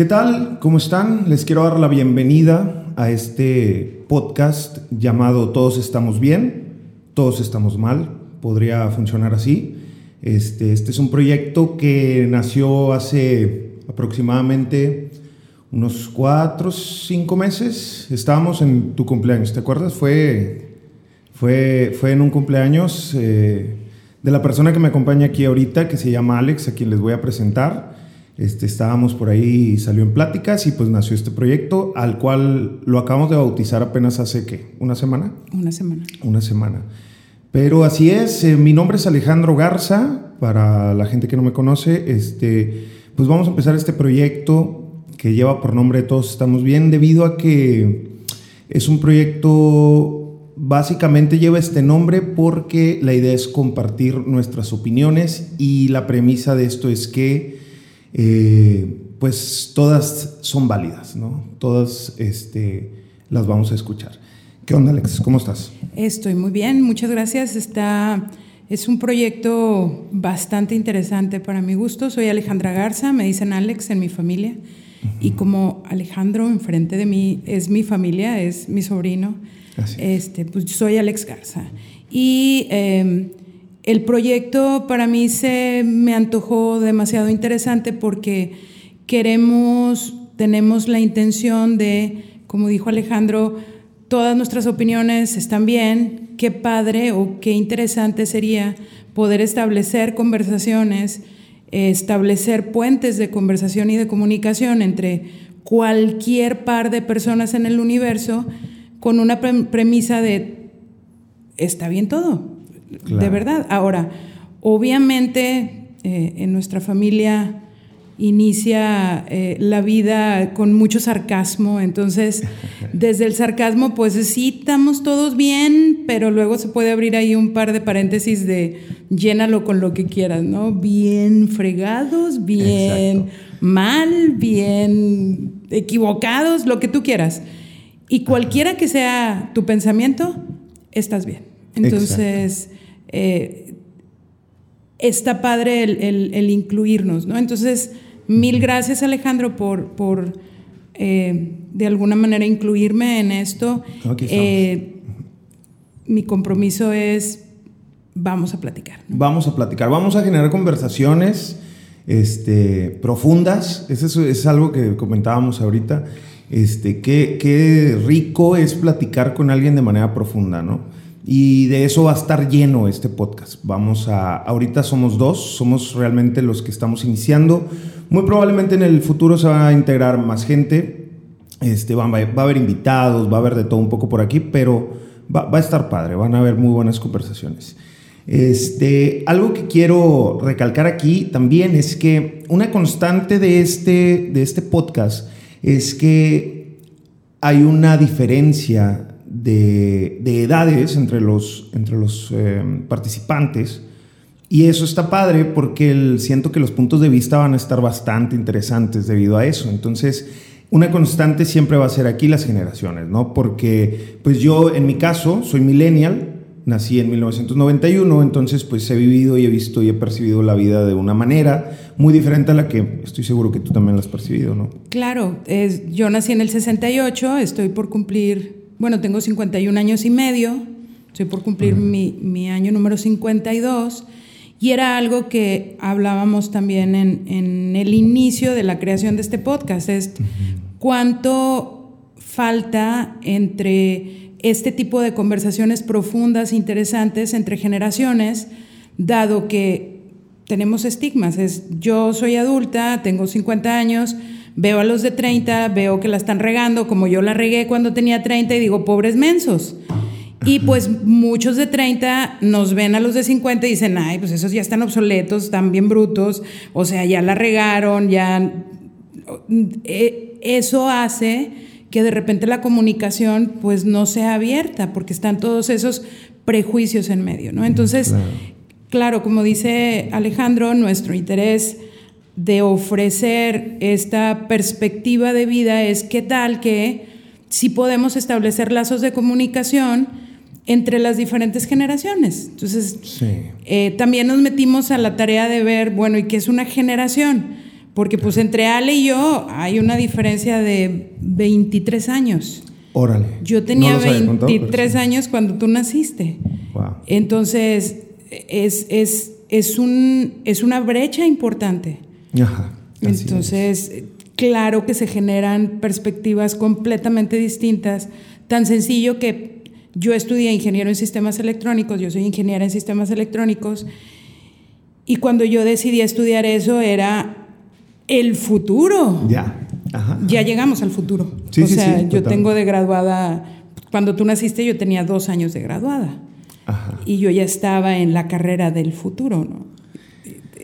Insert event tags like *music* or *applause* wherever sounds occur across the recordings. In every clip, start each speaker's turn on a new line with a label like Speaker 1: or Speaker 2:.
Speaker 1: ¿Qué tal? ¿Cómo están? Les quiero dar la bienvenida a este podcast llamado Todos estamos bien, todos estamos mal. Podría funcionar así. Este, este es un proyecto que nació hace aproximadamente unos cuatro, cinco meses. Estábamos en tu cumpleaños, ¿te acuerdas? Fue, fue, fue en un cumpleaños eh, de la persona que me acompaña aquí ahorita, que se llama Alex, a quien les voy a presentar. Este, estábamos por ahí, salió en pláticas y pues nació este proyecto, al cual lo acabamos de bautizar apenas hace, ¿qué? ¿Una semana?
Speaker 2: Una semana.
Speaker 1: Una semana. Pero así es, eh, mi nombre es Alejandro Garza, para la gente que no me conoce, este, pues vamos a empezar este proyecto que lleva por nombre Todos estamos bien, debido a que es un proyecto, básicamente lleva este nombre porque la idea es compartir nuestras opiniones y la premisa de esto es que eh, pues todas son válidas, ¿no? Todas este, las vamos a escuchar. ¿Qué onda, Alex? ¿Cómo estás?
Speaker 2: Estoy muy bien, muchas gracias. Está, es un proyecto bastante interesante para mi gusto. Soy Alejandra Garza, me dicen Alex en mi familia. Y como Alejandro enfrente de mí es mi familia, es mi sobrino, este, pues soy Alex Garza. Y em, el proyecto para mí se me antojó demasiado interesante porque queremos, tenemos la intención de, como dijo Alejandro, todas nuestras opiniones están bien, qué padre o qué interesante sería poder establecer conversaciones, establecer puentes de conversación y de comunicación entre cualquier par de personas en el universo con una premisa de está bien todo, de verdad. Ahora, obviamente eh, en nuestra familia inicia eh, la vida con mucho sarcasmo, entonces *laughs* desde el sarcasmo pues sí estamos todos bien, pero luego se puede abrir ahí un par de paréntesis de llénalo con lo que quieras, ¿no? Bien fregados, bien mal, bien equivocados, lo que tú quieras. Y cualquiera que sea tu pensamiento, estás bien. Entonces, eh, está padre el, el incluirnos, ¿no? Entonces, Mil gracias Alejandro por, por eh, de alguna manera incluirme en esto. Eh, mi compromiso es, vamos a platicar.
Speaker 1: Vamos a platicar, vamos a generar conversaciones este, profundas. Eso es, algo que comentábamos ahorita. Este, qué, qué rico es platicar con alguien de manera profunda, ¿no? Y de eso va a estar lleno este podcast. Vamos a, ahorita somos dos, somos realmente los que estamos iniciando. Muy probablemente en el futuro se va a integrar más gente, este, va, va a haber invitados, va a haber de todo un poco por aquí, pero va, va, a estar padre, van a haber muy buenas conversaciones. Este, algo que quiero recalcar aquí también es que una constante de este, de este podcast es que hay una diferencia de, de edades entre los, entre los eh, participantes y eso está padre porque el, siento que los puntos de vista van a estar bastante interesantes debido a eso. Entonces, una constante siempre va a ser aquí las generaciones, ¿no? Porque, pues yo, en mi caso, soy millennial, nací en 1991, entonces pues he vivido y he visto y he percibido la vida de una manera muy diferente a la que estoy seguro que tú también la has percibido, ¿no?
Speaker 2: Claro, es, yo nací en el 68, estoy por cumplir, bueno, tengo 51 años y medio, estoy por cumplir mi, mi año número 52 y era algo que hablábamos también en, el inicio de la creación de este podcast, es cuánto falta entre este tipo de conversaciones profundas, interesantes entre generaciones, dado que tenemos estigmas. Es yo soy adulta, tengo 50 años, veo a los de 30, veo que la están regando como yo la regué cuando tenía 30 y digo, pobres mensos. Y pues muchos de 30 nos ven a los de 50 y dicen, ay, pues esos ya están obsoletos, están bien brutos, o sea, ya la regaron, ya... Eh, eso hace que de repente la comunicación pues no sea abierta, porque están todos esos prejuicios en medio, ¿no? Entonces, claro, como dice Alejandro, nuestro interés de ofrecer esta perspectiva de vida es qué tal que si podemos establecer lazos de comunicación, entre las diferentes generaciones. Entonces, eh, también nos metimos a la tarea de ver, bueno, ¿y qué es una generación? Porque pues entre Ale y yo hay una diferencia de 23 años.
Speaker 1: Órale.
Speaker 2: Yo tenía
Speaker 1: No los había
Speaker 2: 23
Speaker 1: contado, sí.
Speaker 2: años cuando tú naciste.
Speaker 1: Wow.
Speaker 2: Entonces, es, es, es, un, es una brecha importante.
Speaker 1: Ajá. es.
Speaker 2: Entonces, claro que se generan perspectivas completamente distintas. Tan sencillo que yo estudié ingeniero en sistemas electrónicos, yo soy ingeniera en sistemas electrónicos, y cuando yo decidí estudiar eso era el futuro.
Speaker 1: Ya. Ajá.
Speaker 2: Ya llegamos al futuro.
Speaker 1: Sí,
Speaker 2: o
Speaker 1: sí,
Speaker 2: sea,
Speaker 1: sí,
Speaker 2: yo
Speaker 1: total.
Speaker 2: tengo de graduada, cuando tú naciste yo tenía dos años de graduada
Speaker 1: Ajá.
Speaker 2: y yo ya estaba en la carrera del futuro, ¿no?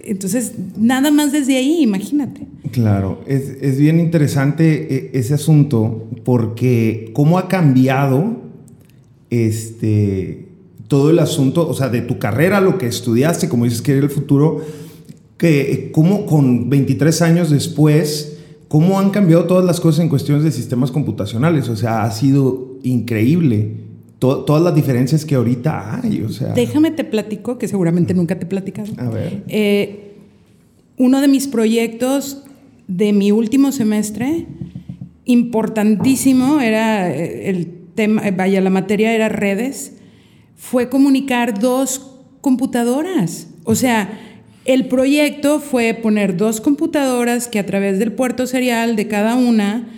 Speaker 2: Entonces, nada más desde ahí, imagínate.
Speaker 1: Claro, es, es bien interesante eh, ese asunto porque cómo ha cambiado este, todo el asunto, o sea, de tu carrera, lo que estudiaste, como dices que era el futuro, que cómo con 23 años después, cómo han cambiado todas las cosas en cuestiones de sistemas computacionales, o sea, ha sido increíble to- todas las diferencias que ahorita hay, o sea,
Speaker 2: Déjame te platico, que seguramente nunca te he platicado.
Speaker 1: a ver,
Speaker 2: Eh, uno de mis proyectos de mi último semestre, importantísimo, era eh, el tema, eh, vaya, la materia era redes, fue comunicar dos computadoras. O sea, el proyecto fue poner dos computadoras que a través del puerto serial de cada una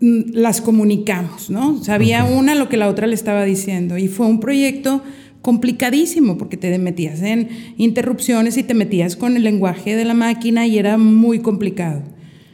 Speaker 2: las comunicamos, ¿no? Sabía una lo que la otra le estaba diciendo y fue un proyecto complicadísimo porque te metías en interrupciones y te metías con el lenguaje de la máquina y era muy complicado.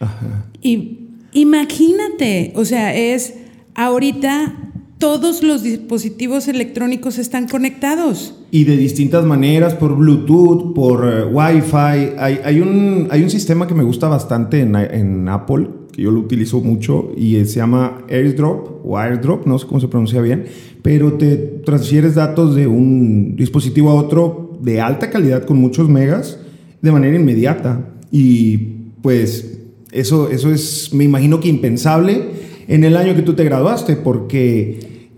Speaker 1: ajá,
Speaker 2: Y imagínate, o sea, es ahorita todos los dispositivos electrónicos están conectados.
Speaker 1: Y de distintas maneras, por Bluetooth, por eh, Wi-Fi. Hay, hay, un, hay un sistema que me gusta bastante en, en Apple, que yo lo utilizo mucho, y eh, se llama AirDrop o AirDrop, no sé cómo se pronuncia bien, pero te transfieres datos de un dispositivo a otro de alta calidad con muchos megas de manera inmediata. Y pues eso, eso es, me imagino que impensable en el año que tú te graduaste, porque...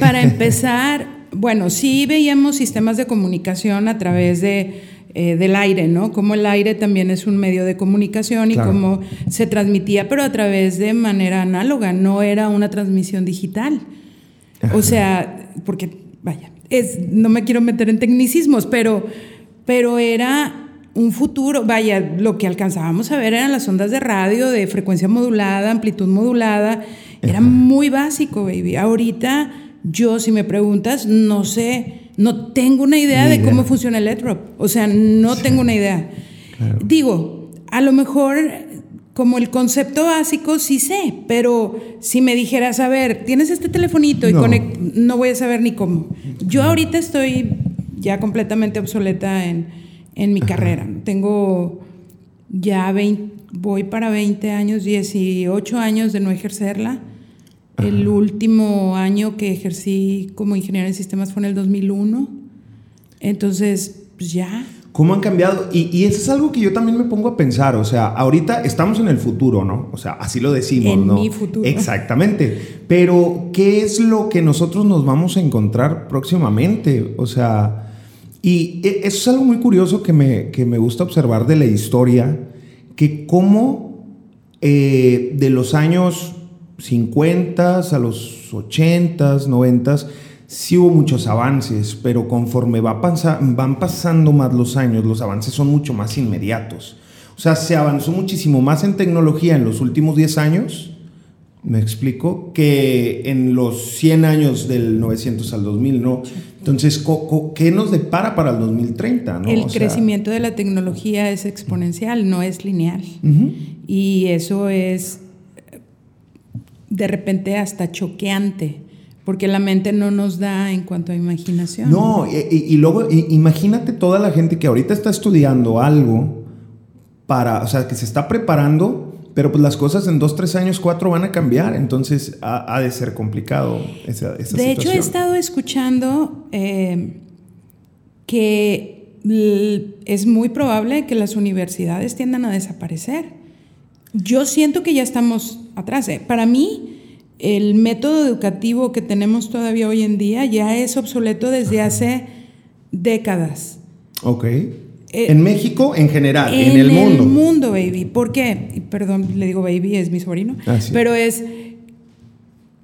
Speaker 2: Para empezar, bueno, sí veíamos sistemas de comunicación a través de, eh, del aire, ¿no? Como el aire también es un medio de comunicación y
Speaker 1: Claro.
Speaker 2: cómo se transmitía, pero a través de manera análoga, no era una transmisión digital. O sea, porque, vaya, es, no me quiero meter en tecnicismos, pero, pero era un futuro, vaya, lo que alcanzábamos a ver eran las ondas de radio de frecuencia modulada, amplitud modulada, era muy básico, baby. Ahorita yo, si me preguntas, no sé, no tengo una idea
Speaker 1: Ni
Speaker 2: de
Speaker 1: idea.
Speaker 2: cómo funciona el EdRop, o sea, no tengo una idea.
Speaker 1: Claro.
Speaker 2: Digo, a lo mejor como el concepto básico sí sé, pero si me dijeras, a ver, tienes este telefonito y
Speaker 1: No.
Speaker 2: conect- no voy a saber ni cómo. Yo ahorita estoy ya completamente obsoleta en, en mi carrera. Tengo ya 20, voy para 20 años, 18 años de no ejercerla. El último año que ejercí como ingeniero en sistemas fue en el 2001. Entonces, pues ya.
Speaker 1: ¿Cómo han cambiado? Y, y eso es algo que yo también me pongo a pensar. O sea, ahorita estamos en el futuro, ¿no? O sea, así lo decimos,
Speaker 2: En
Speaker 1: ¿no?
Speaker 2: mi futuro.
Speaker 1: Exactamente. Pero, ¿qué es lo que nosotros nos vamos a encontrar próximamente? O sea, y e- eso es algo muy curioso que me, que me gusta observar de la historia, que cómo eh, de los años 50 a los 80, 90, sí hubo muchos avances, pero conforme va pasa- van pasando más los años, los avances son mucho más inmediatos. O sea, se avanzó muchísimo más en tecnología en los últimos 10 años, me explico, que en los 100 años del 900 al 2000, ¿no? Entonces, ¿qué nos depara para el 2030? ¿no?
Speaker 2: El
Speaker 1: O sea,
Speaker 2: crecimiento de la tecnología es exponencial, no es lineal. Y eso es de repente hasta choqueante, porque la mente no nos da en cuanto a imaginación.
Speaker 1: No, y, y- y luego imagínate toda la gente que ahorita está estudiando algo para, o sea, que se está preparando, pero pues las cosas en dos, tres años, cuatro van a cambiar, entonces ha, ha de ser complicado esa, esa
Speaker 2: de hecho, he estado escuchando eh, que es muy probable que las universidades tiendan a desaparecer. Yo siento que ya estamos atrás. eh. Para mí, el método educativo que tenemos todavía hoy en día ya es obsoleto desde hace décadas.
Speaker 1: Ok.
Speaker 2: Eh,
Speaker 1: en México, en general, en, el mundo.
Speaker 2: En el mundo, baby. ¿Por qué? Perdón, le digo baby, es mi sobrino.
Speaker 1: Ah, sí.
Speaker 2: Pero es,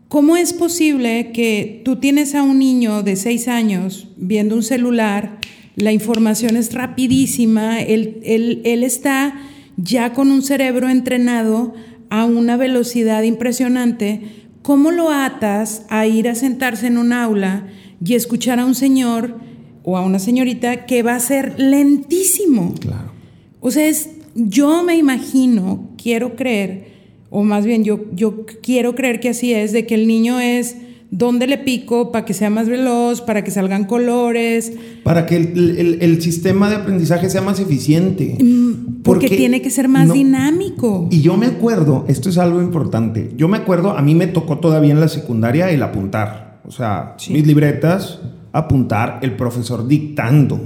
Speaker 2: ¿cómo es posible que tú tienes a un niño de seis años viendo un celular, la información es rapidísima, él, él, él está ya con un cerebro entrenado a una velocidad impresionante, ¿cómo lo atas a ir a sentarse en un aula y escuchar a un señor o a una señorita que va a ser lentísimo?
Speaker 1: Claro.
Speaker 2: O sea, es, yo me imagino, quiero creer, o más bien yo, yo quiero creer que así es, de que el niño es dónde le pico para que sea más veloz, para que salgan colores.
Speaker 1: Para que el, el, el sistema de aprendizaje sea más eficiente.
Speaker 2: Mm, Porque, tiene que ser más
Speaker 1: no-
Speaker 2: dinámico.
Speaker 1: Y yo me acuerdo, esto es algo importante, yo me acuerdo, a mí me tocó todavía en la secundaria el apuntar. O sea,
Speaker 2: Sí.
Speaker 1: mis libretas, apuntar, el profesor dictando.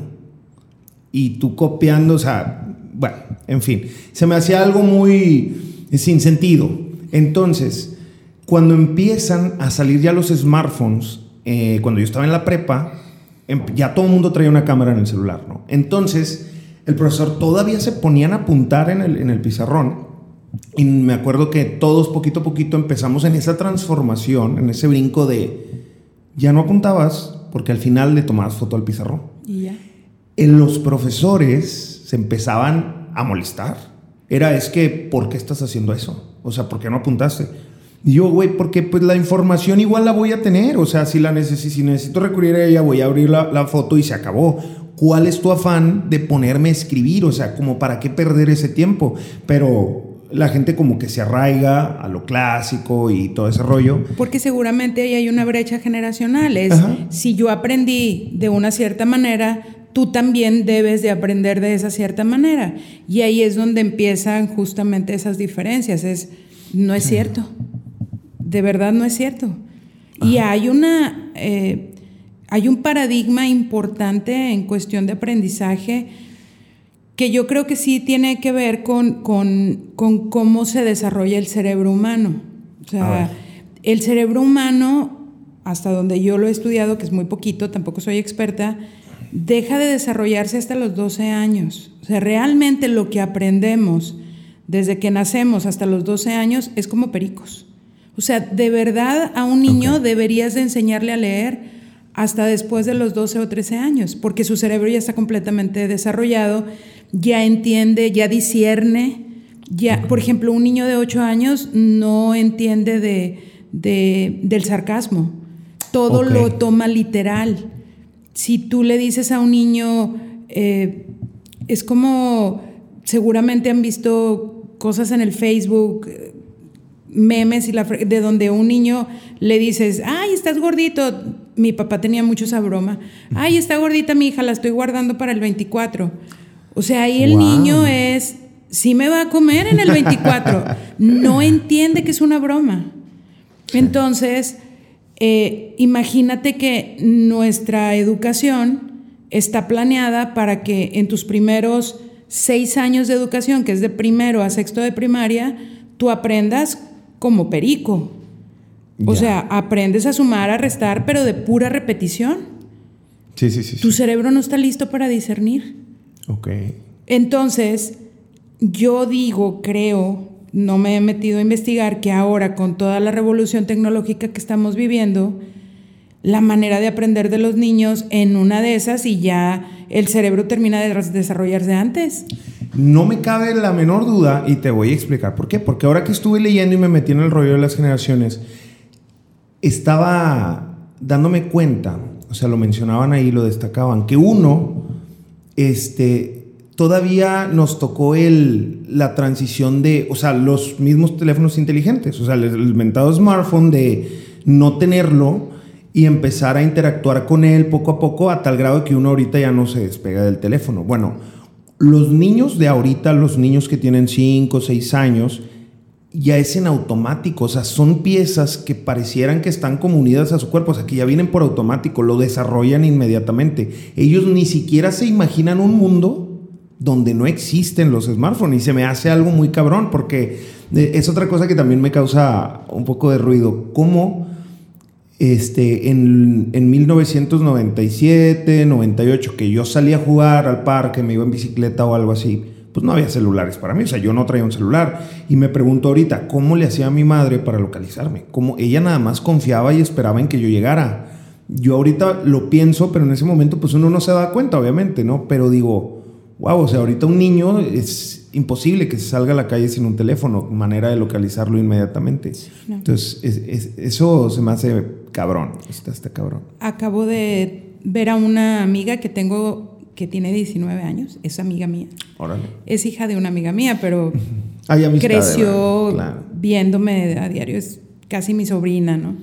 Speaker 1: Y tú copiando, o sea, bueno, en fin, se me hacía algo muy sin sentido. Entonces, cuando empiezan a salir ya los smartphones, eh, cuando yo estaba en la prepa, em- ya todo el mundo traía una cámara en el celular, ¿no? Entonces, el profesor todavía se ponían a apuntar en el, en el pizarrón. Y me acuerdo que todos poquito a poquito empezamos en esa transformación, en ese brinco de ya no apuntabas porque al final le tomabas foto al pizarrón.
Speaker 2: Y ya.
Speaker 1: En los profesores se empezaban a molestar. Era, es que, ¿por qué estás haciendo eso? O sea, ¿por qué no apuntaste? Y yo, güey, porque pues la información igual la voy a tener. O sea, si, la necesi- si necesito recurrir a ella, voy a abrir la, la foto y se acabó. ¿Cuál es tu afán de ponerme a escribir? O sea, como para qué perder ese tiempo. Pero la gente como que se arraiga a lo clásico y todo ese rollo.
Speaker 2: Porque seguramente ahí hay una brecha generacional. Es,
Speaker 1: Ajá.
Speaker 2: si yo aprendí de una cierta manera, tú también debes de aprender de esa cierta manera. Y ahí es donde empiezan justamente esas diferencias. Es, no es cierto. De verdad no es cierto. Y hay una, eh, hay un paradigma importante en cuestión de aprendizaje que yo creo que sí tiene que ver con, con, con cómo se desarrolla el cerebro humano. O sea, el cerebro humano, hasta donde yo lo he estudiado, que es muy poquito, tampoco soy experta, deja de desarrollarse hasta los 12 años. O sea, realmente lo que aprendemos desde que nacemos hasta los 12 años es como pericos. O sea, de verdad a un niño deberías de enseñarle a leer hasta después de los 12 o 13 años, porque su cerebro ya está completamente desarrollado, ya entiende, ya discierne. Ya, por ejemplo, un niño de 8 años no entiende de, de- del sarcasmo. Todo lo toma literal. Si tú le dices a un niño, eh, es como seguramente han visto cosas en el Facebook, memes y la de donde un niño le dices, ay, estás gordito. Mi papá tenía mucho esa broma. Ay, está gordita mi hija, la estoy guardando para el 24. O sea, ahí el
Speaker 1: Wow.
Speaker 2: niño es, sí me va a comer en el 24. No entiende que es una broma. Entonces, eh, imagínate que nuestra educación está planeada para que en tus primeros seis años de educación, que es de primero a sexto de primaria, tú aprendas como perico. O
Speaker 1: Ya.
Speaker 2: sea, aprendes a sumar, a restar, pero de pura repetición.
Speaker 1: Sí, sí, sí.
Speaker 2: Tu
Speaker 1: sí.
Speaker 2: cerebro no está listo para discernir.
Speaker 1: Ok.
Speaker 2: Entonces, yo digo, creo, no me he metido a investigar que ahora con toda la revolución tecnológica que estamos viviendo, la manera de aprender de los niños en una de esas y ya el cerebro termina de desarrollarse antes.
Speaker 1: No me cabe la menor duda y te voy a explicar por qué. Porque ahora que estuve leyendo y me metí en el rollo de las generaciones, estaba dándome cuenta, o sea, lo mencionaban ahí, lo destacaban, que uno, este, todavía nos tocó el, la transición de, o sea, los mismos teléfonos inteligentes, o sea, el, mentado smartphone de no tenerlo y empezar a interactuar con él poco a poco a tal grado que uno ahorita ya no se despega del teléfono. Bueno, los niños de ahorita, los niños que tienen 5 o 6 años, ya es en automático, o sea, son piezas que parecieran que están como unidas a su cuerpo, o sea, que ya vienen por automático, lo desarrollan inmediatamente. Ellos ni siquiera se imaginan un mundo donde no existen los smartphones y se me hace algo muy cabrón porque eh, es otra cosa que también me causa un poco de ruido. ¿Cómo este, en, en 1997, 98, que yo salía a jugar al parque, me iba en bicicleta o algo así, pues no había celulares para mí, o sea, yo no traía un celular. Y me pregunto ahorita, ¿cómo le hacía a mi madre para localizarme? ¿Cómo ella nada más confiaba y esperaba en que yo llegara? Yo ahorita lo pienso, pero en ese momento pues uno no se da cuenta, obviamente, ¿no? Pero digo, wow, o sea, ahorita un niño es imposible que se salga a la calle sin un teléfono, manera de localizarlo inmediatamente. Entonces, eso se me hace cabrón, está, está cabrón.
Speaker 2: Acabo de ver a una amiga que tengo que tiene 19 años, es amiga mía.
Speaker 1: Órale.
Speaker 2: Es hija de una amiga mía, pero *laughs*
Speaker 1: Hay amistad,
Speaker 2: creció
Speaker 1: claro.
Speaker 2: viéndome a diario, es casi mi sobrina, ¿no?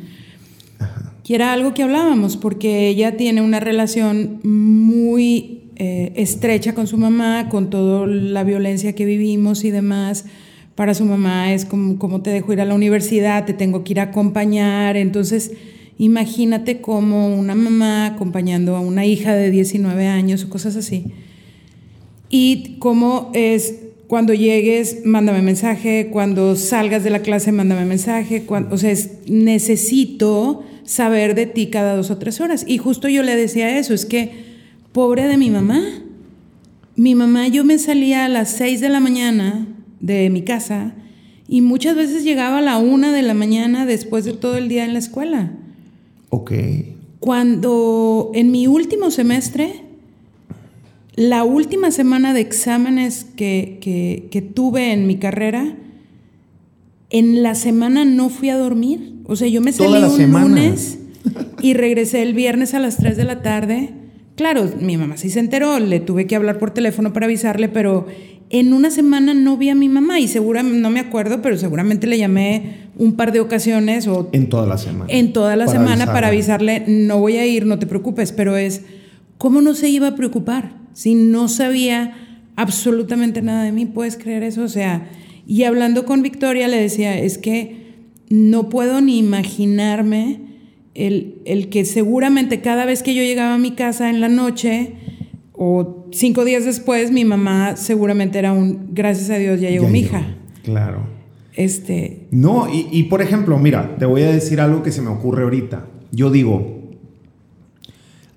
Speaker 2: Y era algo que hablábamos, porque ella tiene una relación muy eh, estrecha con su mamá, con toda la violencia que vivimos y demás. Para su mamá es como, como te dejo ir a la universidad, te tengo que ir a acompañar. Entonces, imagínate como una mamá acompañando a una hija de 19 años o cosas así. Y cómo es cuando llegues, mándame mensaje, cuando salgas de la clase, mándame mensaje, cuando, o sea, es, necesito saber de ti cada dos o tres horas. Y justo yo le decía eso, es que pobre de mi mamá. Mi mamá, yo me salía a las 6 de la mañana de mi casa y muchas veces llegaba a la una de la mañana después de todo el día en la escuela.
Speaker 1: Ok.
Speaker 2: Cuando en mi último semestre, la última semana de exámenes que, que, que tuve en mi carrera, en la semana no fui a dormir. O sea, yo me salí un
Speaker 1: semana.
Speaker 2: lunes y regresé el viernes a las 3 de la tarde. Claro, mi mamá sí se enteró, le tuve que hablar por teléfono para avisarle, pero en una semana no vi a mi mamá y seguramente, no me acuerdo, pero seguramente le llamé un par de ocasiones o
Speaker 1: En toda la semana.
Speaker 2: en toda la
Speaker 1: Para
Speaker 2: semana para
Speaker 1: avisarle.
Speaker 2: avisarle, no voy a ir, no te preocupes, pero es, ¿cómo no se iba a preocupar? Si no sabía absolutamente nada de mí, ¿puedes creer eso? O sea, y hablando con Victoria le decía, es que no puedo ni imaginarme el, el que seguramente cada vez que yo llegaba a mi casa en la noche o cinco días después, mi mamá seguramente era un, gracias a Dios, ya llegó
Speaker 1: Ya
Speaker 2: mi
Speaker 1: llegó.
Speaker 2: hija.
Speaker 1: Claro.
Speaker 2: Este,
Speaker 1: No, y, y por ejemplo, mira, te voy a decir algo que se me ocurre ahorita. Yo digo,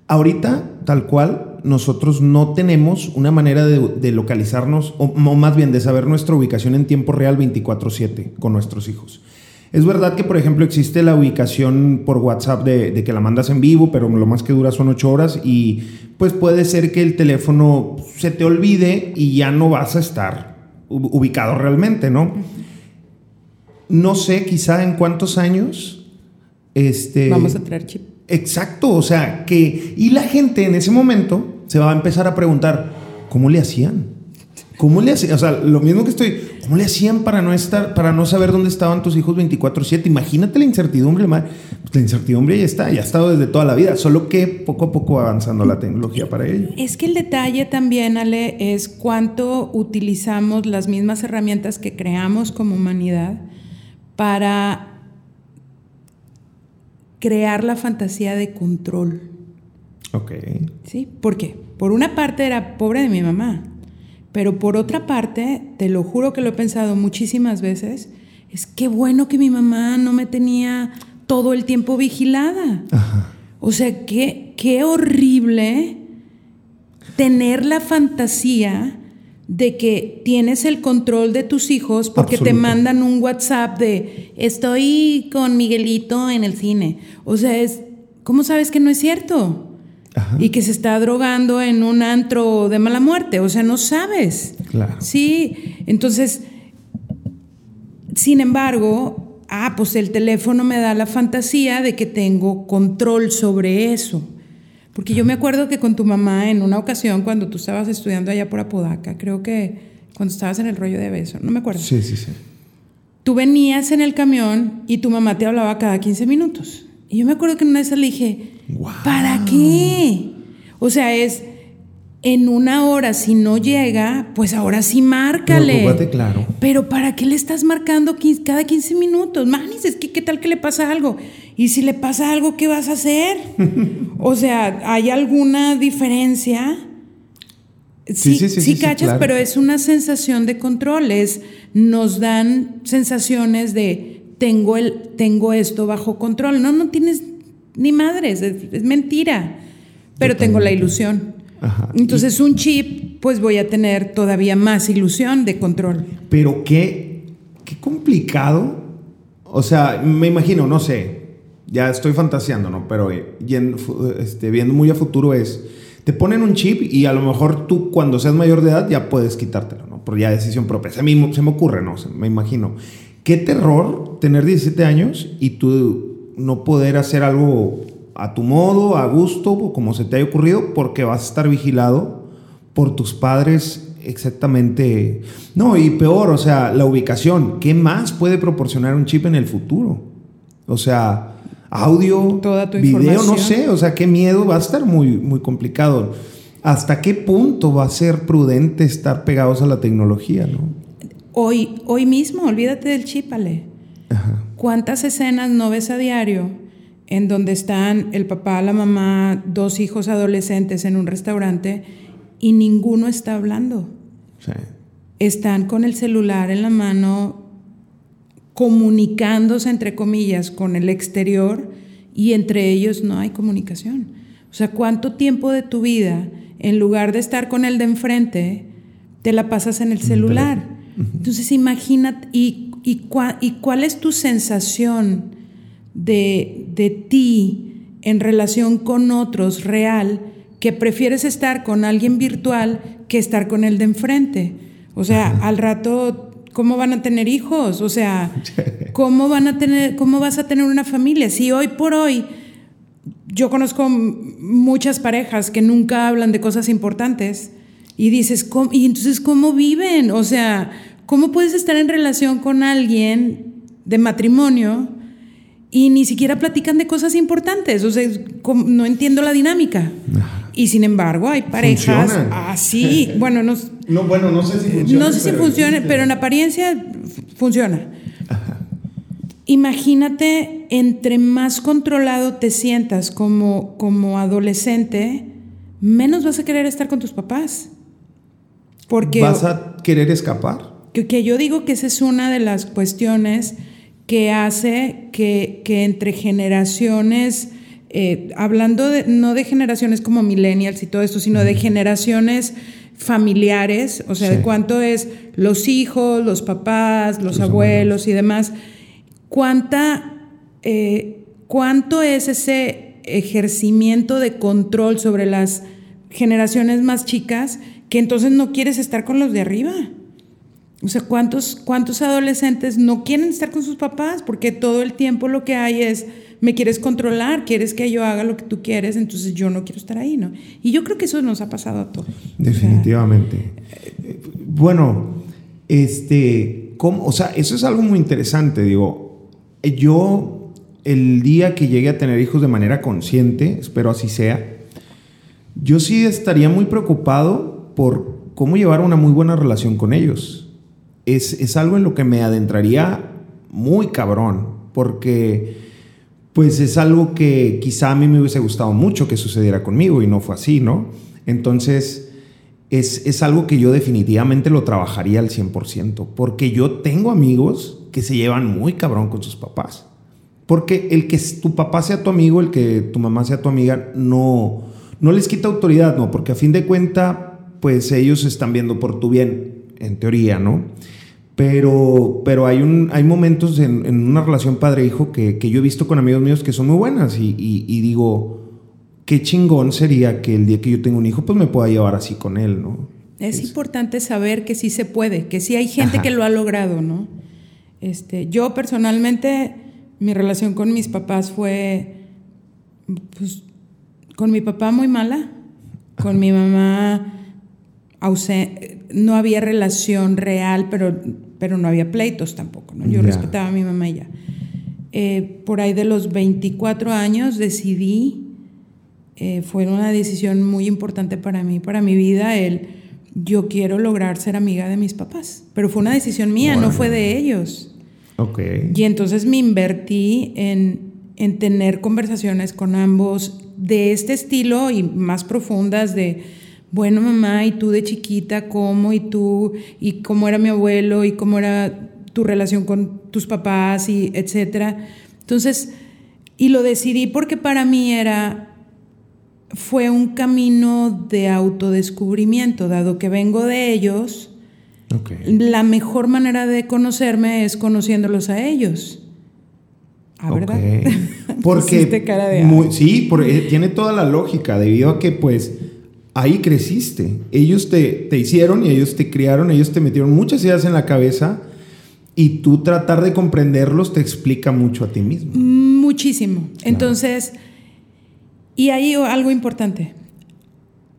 Speaker 1: ahorita, tal cual, nosotros no tenemos una manera de, de localizarnos, o, o más bien de saber nuestra ubicación en tiempo real 24/7 con nuestros hijos. Es verdad que, por ejemplo, existe la ubicación por WhatsApp de, de que la mandas en vivo, pero lo más que dura son ocho horas y pues puede ser que el teléfono se te olvide y ya no vas a estar ubicado realmente, ¿no? No sé, quizá en cuántos años. Este,
Speaker 2: vamos a traer chip.
Speaker 1: Exacto, o sea, que. Y la gente en ese momento se va a empezar a preguntar: ¿cómo le hacían? ¿Cómo le hacían? O sea, lo mismo que estoy. ¿Cómo le hacían para no estar, para no saber dónde estaban tus hijos 24-7? Imagínate la incertidumbre, ma- pues la incertidumbre ya está, ya ha estado desde toda la vida, solo que poco a poco va avanzando la tecnología para ello.
Speaker 2: Es que el detalle también, Ale, es cuánto utilizamos las mismas herramientas que creamos como humanidad para crear la fantasía de control.
Speaker 1: Ok.
Speaker 2: ¿Sí? ¿Por qué? Por una parte era pobre de mi mamá, pero por otra parte, te lo juro que lo he pensado muchísimas veces, es que bueno que mi mamá no me tenía todo el tiempo vigilada.
Speaker 1: Ajá.
Speaker 2: O sea, qué, qué horrible tener la fantasía de que tienes el control de tus hijos porque te mandan un WhatsApp de estoy con Miguelito en el cine. O sea, es ¿cómo sabes que no es cierto?
Speaker 1: Ajá.
Speaker 2: Y que se está drogando en un antro de mala muerte, o sea, no sabes.
Speaker 1: Claro.
Speaker 2: Sí, entonces, sin embargo, ah, pues el teléfono me da la fantasía de que tengo control sobre eso. Porque yo me acuerdo que con tu mamá en una ocasión, cuando tú estabas estudiando allá por Apodaca, creo que cuando estabas en el rollo de beso, no me acuerdo.
Speaker 1: Sí, sí, sí.
Speaker 2: Tú venías en el camión y tu mamá te hablaba cada 15 minutos. Y yo me acuerdo que una esas le dije, ¿para qué? O sea, es en una hora, si no llega, pues ahora sí márcale.
Speaker 1: Preocúpate, claro.
Speaker 2: Pero ¿para qué le estás marcando cada 15 minutos? Manis, es que ¿qué tal que le pasa algo? Y si le pasa algo, ¿qué vas a hacer? *laughs* o sea, ¿hay alguna diferencia? Sí,
Speaker 1: sí, sí,
Speaker 2: sí,
Speaker 1: sí, sí,
Speaker 2: cachas,
Speaker 1: claro.
Speaker 2: pero es una sensación de control. Es, nos dan sensaciones de tengo, el, tengo esto bajo control. No, no tienes ni madres, es, mentira, pero tengo la ilusión. Entonces un chip, pues voy a tener todavía más ilusión de control.
Speaker 1: Pero qué, qué complicado. O sea, me imagino, no sé, ya estoy fantaseando, ¿no? Pero eh, este, viendo muy a futuro es, te ponen un chip y a lo mejor tú cuando seas mayor de edad ya puedes quitártelo, ¿no? Por ya decisión propia. A mí se me ocurre, ¿no? Me imagino. Qué terror tener 17 años y tú no poder hacer algo a tu modo, a gusto, como se te haya ocurrido, porque vas a estar vigilado por tus padres exactamente. No, y peor, o sea, la ubicación. ¿Qué más puede proporcionar un chip en el futuro? O sea, audio,
Speaker 2: Toda tu
Speaker 1: video, no sé, o sea, qué miedo, va a estar muy, muy complicado. ¿Hasta qué punto va a ser prudente estar pegados a la tecnología, no?
Speaker 2: Hoy, hoy mismo, olvídate del chip, Ale. ¿Cuántas escenas no ves a diario en donde están el papá, la mamá, dos hijos adolescentes en un restaurante y ninguno está hablando? Sí. Están con el celular en la mano comunicándose, entre comillas, con el exterior y entre ellos no hay comunicación. O sea, ¿cuánto tiempo de tu vida, en lugar de estar con el de enfrente, te la pasas en el celular? Entonces, imagínate, y, y, cuál es tu sensación de, de ti en relación con otros real, que prefieres estar con alguien virtual que estar con el de enfrente. O sea, al rato ¿cómo van a tener hijos? O sea, *laughs* ¿cómo van a tener, cómo vas a tener una familia? Si hoy por hoy yo conozco muchas parejas que nunca hablan de cosas importantes y dices, ¿y entonces cómo viven? O sea, ¿cómo puedes estar en relación con alguien de matrimonio y ni siquiera platican de cosas importantes? O sea, no entiendo la dinámica. Y sin embargo, hay parejas así, *laughs* bueno, no,
Speaker 1: no, bueno, no sé si funciona.
Speaker 2: No sé si funciona, pero en apariencia funciona. Imagínate, entre más controlado te sientas como, como adolescente, menos vas a querer estar con tus papás. Porque,
Speaker 1: ¿Vas a querer escapar?
Speaker 2: Que, que yo digo que esa es una de las cuestiones que hace que, que entre generaciones eh, hablando de, no de generaciones como millennials y todo esto, sino de generaciones familiares, o sea, de cuánto es los hijos, los papás, los, abuelos, y demás, cuánta, eh, cuánto es ese ejercimiento de control sobre las generaciones más chicas que entonces no quieres estar con los de arriba. O sea, ¿cuántos, ¿cuántos adolescentes no quieren estar con sus papás? Porque todo el tiempo lo que hay es me quieres controlar, quieres que yo haga lo que tú quieres, entonces yo no quiero estar ahí, ¿no? Y yo creo que eso nos ha pasado a todos.
Speaker 1: Definitivamente. bueno, este, ¿cómo? o sea, eso es algo muy interesante, digo, yo el día que llegue a tener hijos de manera consciente, espero así sea, yo sí estaría muy preocupado por cómo llevar una muy buena relación con ellos. Es, es algo en lo que me adentraría muy cabrón, porque pues es algo que quizá a mí me hubiese gustado mucho que sucediera conmigo y no fue así, ¿no? Entonces, es, es algo que yo definitivamente lo trabajaría al 100%, porque yo tengo amigos que se llevan muy cabrón con sus papás. Porque el que tu papá sea tu amigo, el que tu mamá sea tu amiga, no, no les quita autoridad, ¿no? Porque a fin de cuenta, pues ellos están viendo por tu bien, en teoría, ¿no? Pero, pero hay, un, hay momentos en, una relación padre-hijo que, yo he visto con amigos míos que son muy buenas y, digo, qué chingón sería que el día que yo tenga un hijo, pues me pueda llevar así con él, ¿no?
Speaker 2: Es, importante saber que sí se puede, que sí hay gente que lo ha logrado, ¿no? Este, yo personalmente, mi relación con mis papás fue, pues, con mi papá muy mala, con mi mamá no había relación real, pero pero no había pleitos tampoco, ¿no? Yo respetaba a mi mamá y ya. Eh, por ahí de los 24 años decidí, eh, fue una decisión muy importante para mí, para mi vida, el yo quiero lograr ser amiga de mis papás, pero fue una decisión mía, no fue de ellos.
Speaker 1: Okay.
Speaker 2: Y entonces me invertí en, en tener conversaciones con ambos de este estilo y más profundas de bueno, mamá, y tú de chiquita, cómo, y tú, y cómo era mi abuelo, y cómo era tu relación con tus papás, y etcétera. Entonces, Y lo decidí porque para mí era, fue un camino de autodescubrimiento, dado que vengo de ellos. La mejor manera de conocerme es conociéndolos a ellos.
Speaker 1: ¿Ah, verdad? *laughs* Porque cara de sí, porque tiene toda la lógica, debido a que pues ahí creciste. Ellos te, te hicieron y ellos te criaron, ellos te metieron muchas ideas en la cabeza y tú tratar de comprenderlos te explica mucho a ti mismo.
Speaker 2: Muchísimo. Entonces, y ahí algo importante.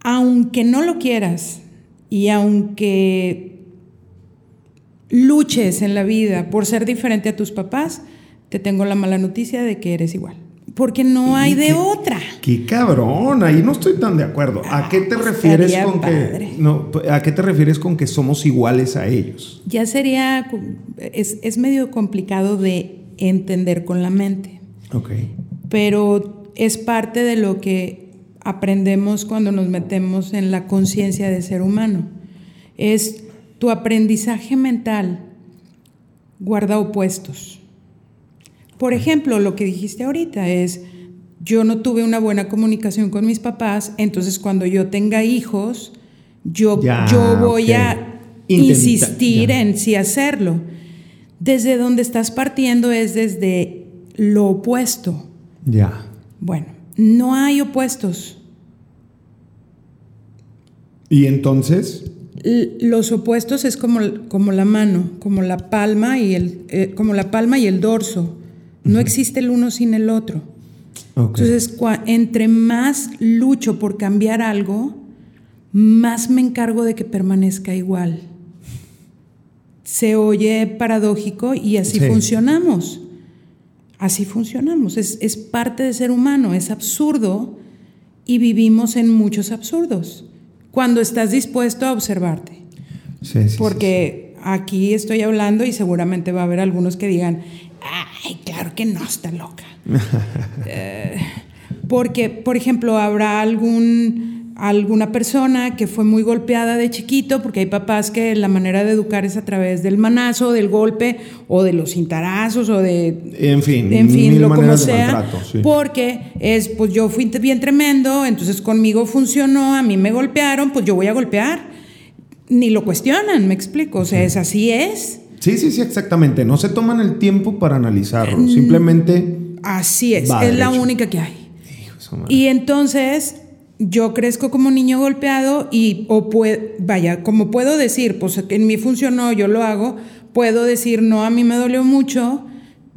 Speaker 2: Aunque no lo quieras y aunque luches en la vida por ser diferente a tus papás, te tengo la mala noticia de que eres igual. Porque no hay de otra.
Speaker 1: Qué cabrón, ahí no estoy tan de acuerdo. ¿A qué te ah, refieres con que no, a qué te refieres con que somos iguales a ellos?
Speaker 2: Ya sería es, es medio complicado de entender con la mente.
Speaker 1: Ok.
Speaker 2: Pero es parte de lo que aprendemos cuando nos metemos en la conciencia de ser humano. Es tu aprendizaje mental guarda opuestos. Por ejemplo, lo que dijiste ahorita es, yo no tuve una buena comunicación con mis papás, entonces cuando yo tenga hijos, yo, yo voy a insistir en sí hacerlo. Desde donde estás partiendo es desde lo opuesto.
Speaker 1: Ya.
Speaker 2: Bueno, no hay opuestos.
Speaker 1: ¿Y entonces?
Speaker 2: los opuestos es como, como, la mano, como la palma y el, eh, como la palma y el dorso. No existe el uno sin el otro. Entonces, entre más lucho por cambiar algo, más me encargo de que permanezca igual. Se oye paradójico y así funcionamos. Así funcionamos. Es, es parte de ser humano. Es absurdo y vivimos en muchos absurdos. Cuando estás dispuesto a observarte.
Speaker 1: Sí,
Speaker 2: sí, Porque aquí estoy hablando y seguramente va a haber algunos que digan, ay, claro que no, está loca. *laughs* Eh, porque, por ejemplo, habrá algún, alguna persona que fue muy golpeada de chiquito, porque hay papás que la manera de educar es a través del manazo, del golpe, o de los cintarazos, o de...
Speaker 1: En fin,
Speaker 2: en fin, lo como sea. Porque es, pues yo fui bien tremendo, entonces conmigo funcionó, a mí me golpearon, pues yo voy a golpear. Ni lo cuestionan, me explico. O sea, es así es.
Speaker 1: Sí, sí, sí, exactamente. No se toman el tiempo para analizarlo. Mm, Simplemente.
Speaker 2: Así es. Es la única que hay. y entonces yo crezco como niño golpeado y, o vaya, como puedo decir, pues en mí funcionó, yo lo hago, puedo decir, no, a mí me dolió mucho,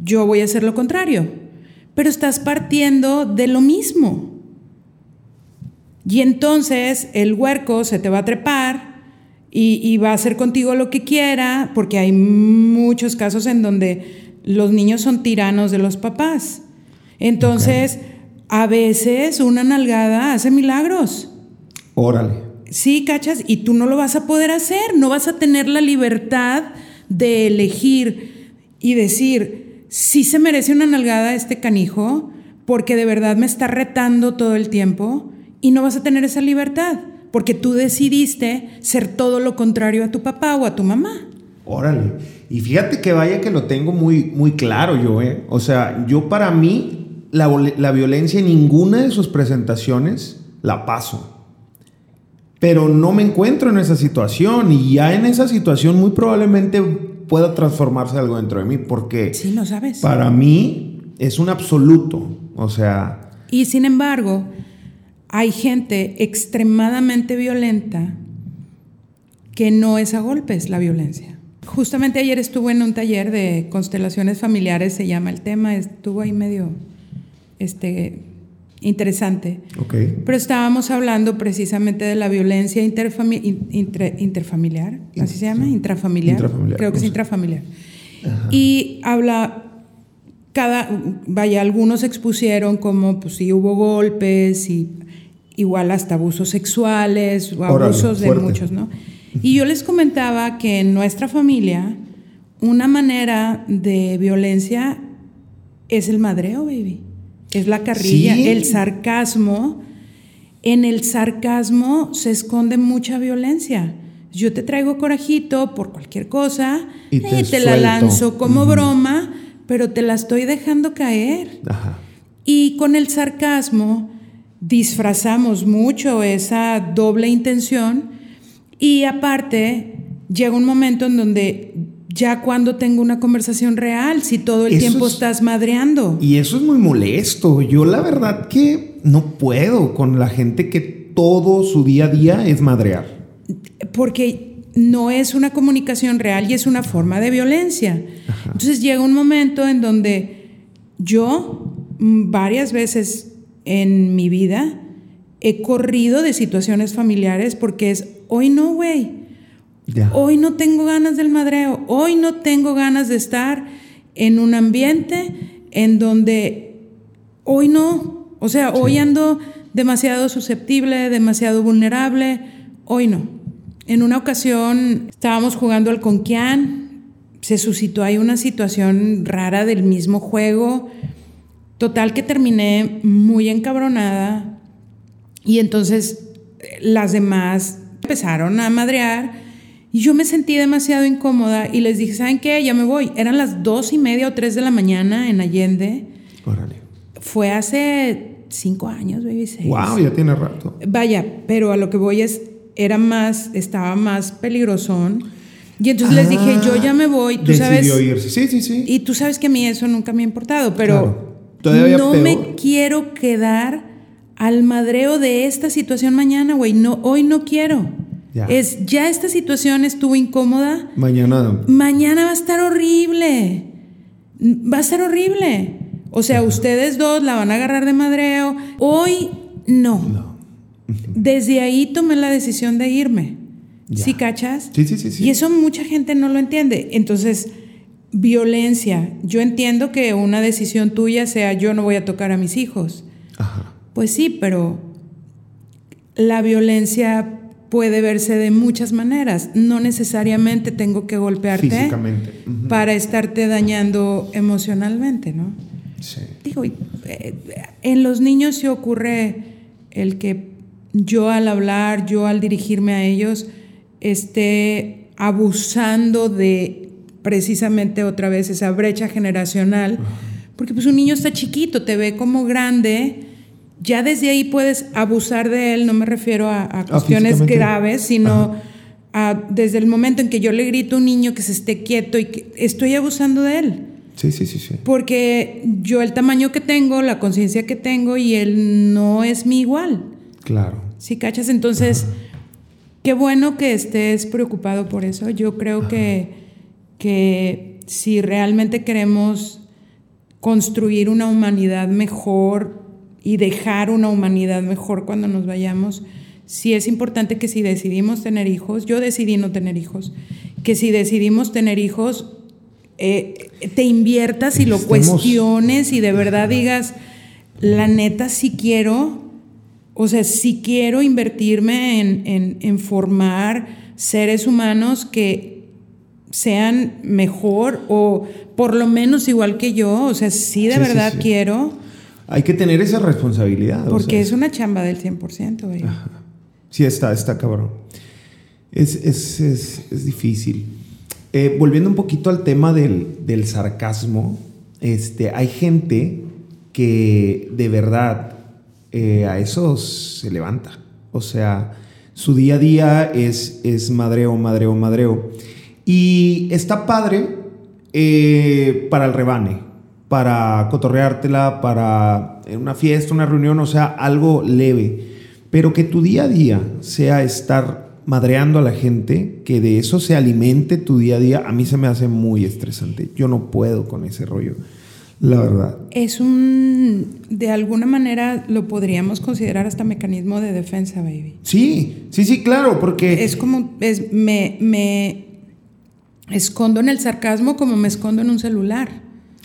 Speaker 2: yo voy a hacer lo contrario. Pero estás partiendo de lo mismo. Y entonces el huerco se te va a trepar y, va a hacer contigo lo que quiera, porque hay muchos casos en donde los niños son tiranos de los papás. Entonces, a veces una nalgada hace milagros.
Speaker 1: Órale.
Speaker 2: Sí, cachas, y tú no lo vas a poder hacer, no vas a tener la libertad de elegir y decir, si se merece una nalgada este canijo, porque de verdad me está retando todo el tiempo, y no vas a tener esa libertad porque tú decidiste ser todo lo contrario a tu papá o a tu mamá.
Speaker 1: Órale. Y fíjate que vaya que lo tengo muy, muy claro yo, ¿eh? O sea, yo para mí la, la violencia en ninguna de sus presentaciones la paso. Pero no me encuentro en esa situación y ya en esa situación muy probablemente pueda transformarse algo dentro de mí porque...
Speaker 2: Sí, lo sabes.
Speaker 1: Para mí es un absoluto. O sea...
Speaker 2: Y sin embargo, hay gente extremadamente violenta que no es a golpes la violencia. Justamente ayer estuvo en un taller de constelaciones familiares, se llama el tema, estuvo ahí medio este, interesante. Pero estábamos hablando precisamente de la violencia interfamiliar, ¿así se llama? Intrafamiliar. Creo que es intrafamiliar. Y habla, cada, vaya, algunos expusieron como, pues sí, hubo golpes y igual hasta abusos sexuales o abusos de muchos, ¿no? Y yo les comentaba que en nuestra familia una manera de violencia es el madreo, baby. Es la carrilla, el sarcasmo. En el sarcasmo se esconde mucha violencia. Yo te traigo corajito por cualquier cosa y te, eh, la lanzo como broma, pero te la estoy dejando caer.
Speaker 1: Ajá.
Speaker 2: Y con el sarcasmo disfrazamos mucho esa doble intención y aparte llega un momento en donde ya cuando tengo una conversación real, si todo el tiempo estás madreando.
Speaker 1: Y eso es muy molesto. Yo la verdad que no puedo con la gente que todo su día a día es madrear.
Speaker 2: Porque no es una comunicación real y es una forma de violencia. Entonces llega un momento en donde yo varias veces en mi vida he corrido de situaciones familiares porque es, hoy no, güey. Hoy no tengo ganas del madreo, hoy no tengo ganas de estar en un ambiente en donde hoy no, o sea, hoy ando demasiado susceptible, demasiado vulnerable, hoy no. En una ocasión estábamos jugando al Conquian, se suscitó ahí una situación rara del mismo juego, total que terminé muy encabronada y entonces las demás empezaron a madrear y yo me sentí demasiado incómoda y les dije, ¿saben qué? Ya me voy. Eran las dos y media o tres de la mañana en Allende. Órale. Fue hace cinco años, baby. Seis.
Speaker 1: Wow, ya tiene rato.
Speaker 2: Vaya, pero a lo que voy es, era más, estaba más peligrosón. Y entonces les dije, yo ya me voy, tú sabes.
Speaker 1: Irse. Sí, sí, sí.
Speaker 2: Y tú sabes que a mí eso nunca me ha importado, pero no me quiero quedar al madreo de esta situación mañana, güey. No, hoy no quiero. Es, ya esta situación estuvo incómoda.
Speaker 1: Mañana.
Speaker 2: Mañana va a estar horrible. Va a estar horrible. O sea, ustedes dos la van a agarrar de madreo. Hoy no. Desde ahí tomé la decisión de irme. ¿Sí cachas?
Speaker 1: Sí, sí, sí, sí.
Speaker 2: Y eso mucha gente no lo entiende. Entonces, violencia. Yo entiendo que una decisión tuya sea yo no voy a tocar a mis hijos. Ajá. Pues sí, pero la violencia puede verse de muchas maneras. No necesariamente tengo que golpearte para estarte dañando emocionalmente, ¿no? Sí. Digo, eh, en los niños se ocurre el que yo al hablar, yo al dirigirme a ellos, esté abusando de precisamente otra vez esa brecha generacional, porque pues un niño está chiquito, te ve como grande ya desde ahí puedes abusar de él, no me refiero a, ah, cuestiones graves, sino a, desde el momento en que yo le grito a un niño que se esté quieto y que estoy abusando de él.
Speaker 1: Sí, sí, sí, sí.
Speaker 2: Porque yo el tamaño que tengo, la conciencia que tengo y él no es mi igual.
Speaker 1: Claro.
Speaker 2: ¿Sí cachas? Entonces, qué bueno que estés preocupado por eso. Yo creo que, que si realmente queremos construir una humanidad mejor, y dejar una humanidad mejor cuando nos vayamos, sí es importante que si decidimos tener hijos, yo decidí no tener hijos, que si decidimos tener hijos, eh, te inviertas y lo cuestiones y de verdad digas, la neta sí quiero, o sea, sí quiero invertirme en, en, formar seres humanos que sean mejor o por lo menos igual que yo, o sea, sí de verdad quiero
Speaker 1: hay que tener esa responsabilidad.
Speaker 2: Porque es una chamba del 100%. Güey.
Speaker 1: Sí, está, está cabrón. Es, es, es, difícil. Eh, volviendo un poquito al tema del, del, sarcasmo, este, hay gente que de verdad eh, a eso se levanta. O sea, su día a día es, es madreo, madreo, madreo. Y está padre eh, para el rebane para cotorreártela, para una fiesta, una reunión, o sea, algo leve. Pero que tu día a día sea estar madreando a la gente, que de eso se alimente tu día a día, a mí se me hace muy estresante. Yo no puedo con ese rollo, la verdad.
Speaker 2: Es un, de alguna manera lo podríamos considerar hasta mecanismo de defensa, baby.
Speaker 1: Sí, sí, sí, claro, porque...
Speaker 2: Es como, es, me, me escondo en el sarcasmo como me escondo en un celular.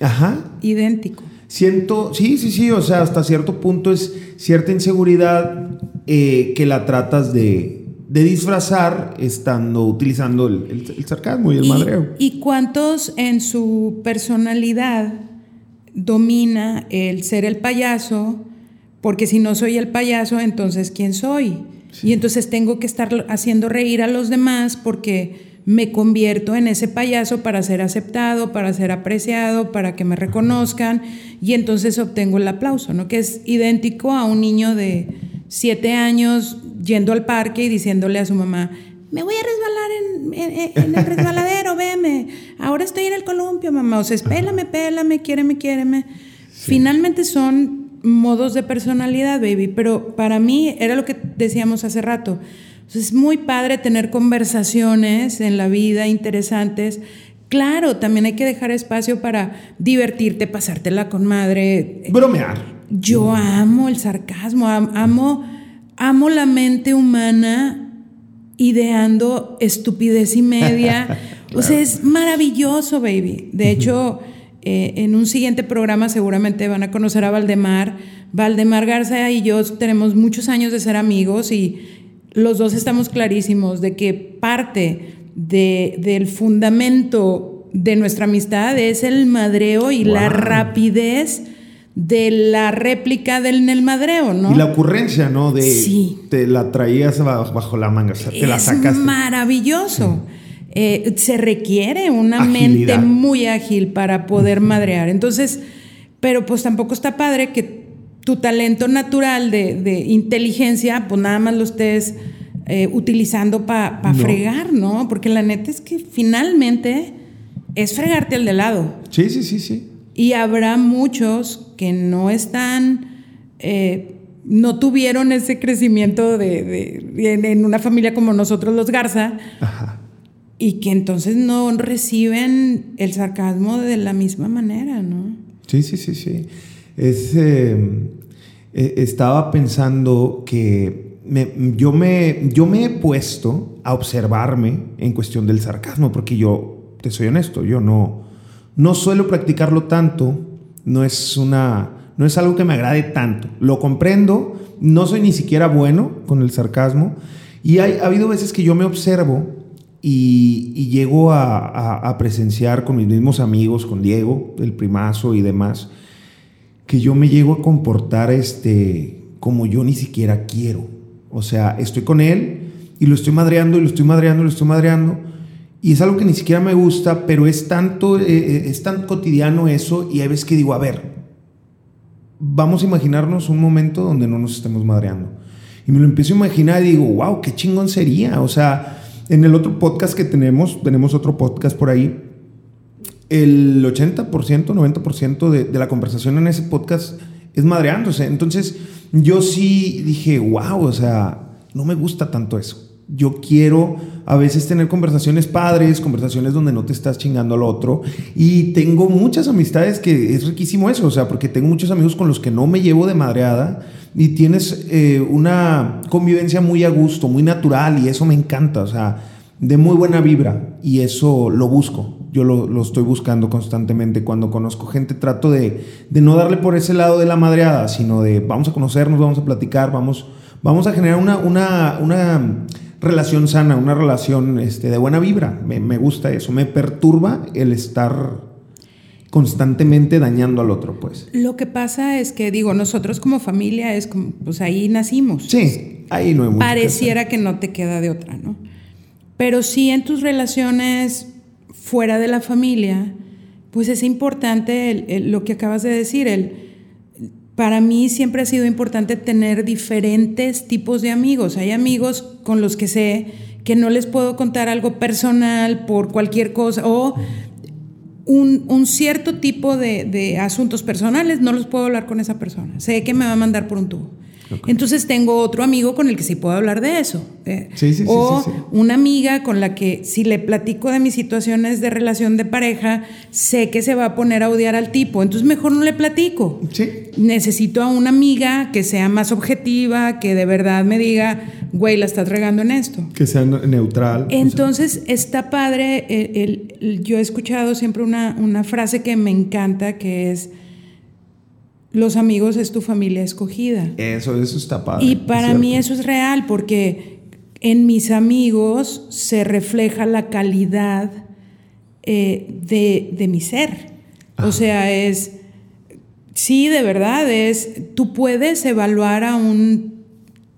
Speaker 1: Ajá.
Speaker 2: Idéntico.
Speaker 1: Siento, sí, sí, sí, o sea, hasta cierto punto es cierta inseguridad eh, que la tratas de, disfrazar estando utilizando el, sarcasmo y el madreo.
Speaker 2: ¿Y cuántos en su personalidad domina el ser el payaso? Porque si no soy el payaso, entonces ¿quién soy? Y entonces tengo que estar haciendo reír a los demás porque me convierto en ese payaso para ser aceptado, para ser apreciado, para que me reconozcan y entonces obtengo el aplauso, ¿no? Que es idéntico a un niño de siete años yendo al parque y diciéndole a su mamá, me voy a resbalar en, el resbaladero, veme, ahora estoy en el columpio, mamá, o sea, pélame, pélame, quiéreme, quiéreme. Finalmente son modos de personalidad, baby, pero para mí era lo que decíamos hace rato. Es muy padre tener conversaciones en la vida interesantes. Claro, también hay que dejar espacio para divertirte, pasártela con madre.
Speaker 1: Bromear.
Speaker 2: Yo amo el sarcasmo, amo, amo la mente humana ideando estupidez y media. *laughs* O sea, es maravilloso, baby. De hecho, eh, en un siguiente programa seguramente van a conocer a Valdemar. Valdemar Garza y yo tenemos muchos años de ser amigos y los dos estamos clarísimos de que parte del fundamento de nuestra amistad es el madreo y la rapidez de la réplica del el madreo, ¿no?
Speaker 1: Y la ocurrencia, ¿no? De
Speaker 2: sí.
Speaker 1: te la traías bajo la manga, o sea, te la
Speaker 2: sacaste. maravilloso. Eh, se requiere una mente muy ágil para poder madrear. Entonces, pero pues tampoco está padre que tu talento natural de, inteligencia, pues nada más lo estés eh, utilizando para fregar, ¿no? Porque la neta es que finalmente es fregarte al de lado.
Speaker 1: Sí, sí, sí, sí.
Speaker 2: Y habrá muchos que no están, eh, no tuvieron ese crecimiento de, en una familia como nosotros los Garza. Ajá y que entonces no reciben el sarcasmo de la misma manera, ¿no?
Speaker 1: Sí, sí, sí, sí. Em, e, estaba pensando que yo, me, yo me he puesto a observarme en cuestión del sarcasmo, porque yo, te soy honesto, yo no, no suelo practicarlo tanto, no es, una, no es algo que me agrade tanto. Lo comprendo, no soy ni siquiera bueno con el sarcasmo, y hay, ha habido veces que yo me observo y, llego a, presenciar con mis mismos amigos, con Diego, el primazo y demás, que yo me llego a comportar este, como yo ni siquiera quiero. O sea, estoy con él y lo estoy madreando y lo estoy madreando y lo estoy madreando. Y es algo que ni siquiera me gusta, pero es tanto, eh, eh, es tan cotidiano eso y hay veces que digo, a ver, vamos a imaginarnos un momento donde no nos estemos madreando. Y me lo empiezo a imaginar y digo, wow, qué chingón sería. O sea, en el otro podcast que tenemos, tenemos otro podcast por ahí, el 80%, 90% de, de la conversación en ese podcast es madreándose. Entonces, yo sí dije, wow, o sea, no me gusta tanto eso. Yo quiero a veces tener conversaciones padres, conversaciones donde no te estás chingando al otro. Y tengo muchas amistades que es riquísimo eso, o sea, porque tengo muchos amigos con los que no me llevo de madreada y tienes eh, una convivencia muy a gusto, muy natural y eso me encanta, o sea, de muy buena vibra y eso lo busco, yo lo, estoy buscando constantemente. Cuando conozco gente trato de, no darle por ese lado de la madreada, sino de vamos a conocernos, vamos a platicar, vamos, vamos a generar una, una, una relación sana, una relación este, de buena vibra. Me, me gusta eso, me perturba el estar constantemente dañando al otro, pues.
Speaker 2: Lo que pasa es que, digo, nosotros como familia es como, pues ahí nacimos.
Speaker 1: Sí, ahí no hay
Speaker 2: Pareciera que, no te queda de otra, ¿no? Pero sí en tus relaciones fuera de la familia, pues es importante lo que acabas de decir, el, para mí siempre ha sido importante tener diferentes tipos de amigos. Hay amigos con los que sé que no les puedo contar algo personal por cualquier cosa o un, cierto tipo de, asuntos personales, no los puedo hablar con esa persona. Sé que me va a mandar por un tubo. Entonces tengo otro amigo con el que sí puedo hablar de eso. Eh, o una amiga con la que si le platico de mis situaciones de relación de pareja, sé que se va a poner a odiar al tipo. Entonces mejor no le platico. Necesito a una amiga que sea más objetiva, que de verdad me diga, güey, la estás regando en esto.
Speaker 1: Que sea neutral.
Speaker 2: Entonces está padre. yo he escuchado siempre una, una frase que me encanta, que es los amigos es tu familia escogida.
Speaker 1: Eso, eso está padre.
Speaker 2: Y para mí eso es real porque en mis amigos se refleja la calidad eh, de, mi ser. O sea, es, sí, de verdad, es, tú puedes evaluar a un,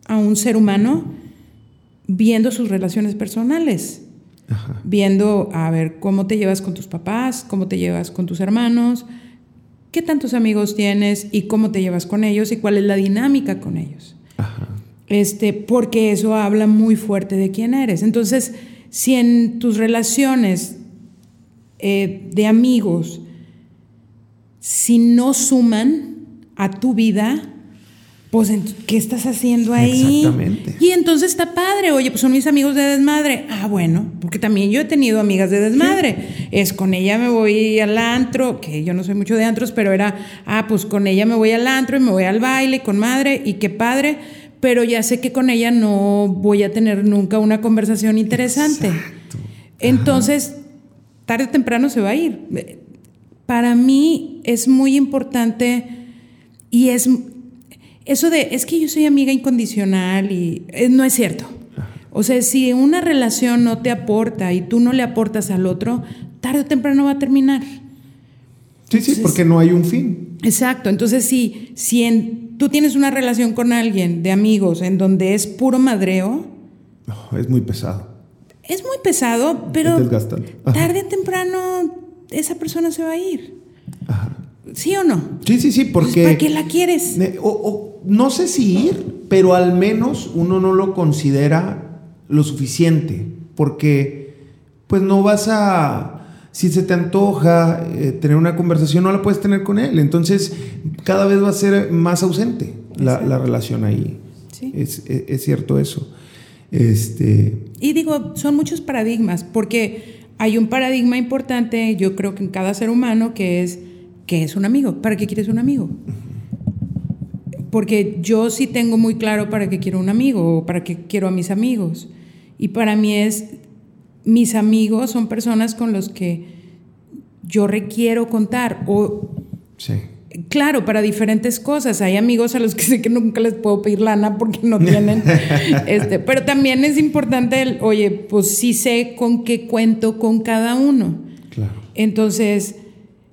Speaker 2: a un ser humano viendo sus relaciones personales. viendo a ver cómo te llevas con tus papás, cómo te llevas con tus hermanos, qué tantos amigos tienes y cómo te llevas con ellos y cuál es la dinámica con ellos. Este, porque eso habla muy fuerte de quién eres. Entonces, si en tus relaciones eh, de amigos, si no suman a tu vida, pues, ¿qué estás haciendo ahí? Exactamente. Y entonces está padre. Oye, pues son mis amigos de desmadre. Ah, bueno, porque también yo he tenido amigas de desmadre. Es con ella me voy al antro, que yo no soy mucho de antros, pero era, ah, pues con ella me voy al antro y me voy al baile con madre y qué padre. Pero ya sé que con ella no voy a tener nunca una conversación interesante. Entonces, tarde o temprano se va a ir. Para mí es muy importante y es eso de, es que yo soy amiga incondicional y eh, no es cierto. O sea, si una relación no te aporta y tú no le aportas al otro, tarde o temprano va a terminar.
Speaker 1: Sí, sí, porque no hay un fin.
Speaker 2: Exacto. Entonces, si, si tú tienes una relación con alguien de amigos en donde es puro madreo.
Speaker 1: es muy pesado.
Speaker 2: Es muy pesado, pero tarde o temprano esa persona se va a ir. Ajá. ¿Sí o no?
Speaker 1: Sí, sí, sí, porque...
Speaker 2: ¿Para qué la quieres?
Speaker 1: O, no sé si ir, pero al menos uno no lo considera lo suficiente, porque pues no vas a... Si se te antoja eh, tener una conversación, no la puedes tener con él. Entonces, cada vez va a ser más ausente la, relación ahí. Sí. Es, es, cierto eso. Este...
Speaker 2: Y digo, son muchos paradigmas, porque hay un paradigma importante, yo creo que en cada ser humano, que es ¿qué es un amigo? ¿Para qué quieres un amigo? Porque yo sí tengo muy claro para qué quiero un amigo o para qué quiero a mis amigos. Y para mí es, mis amigos son personas con los que yo requiero contar. O, sí. Claro, para diferentes cosas. Hay amigos a los que sé que nunca les puedo pedir lana porque no tienen. *laughs* este, pero también es importante el, oye, pues sí sé con qué cuento con cada uno. Claro. Entonces,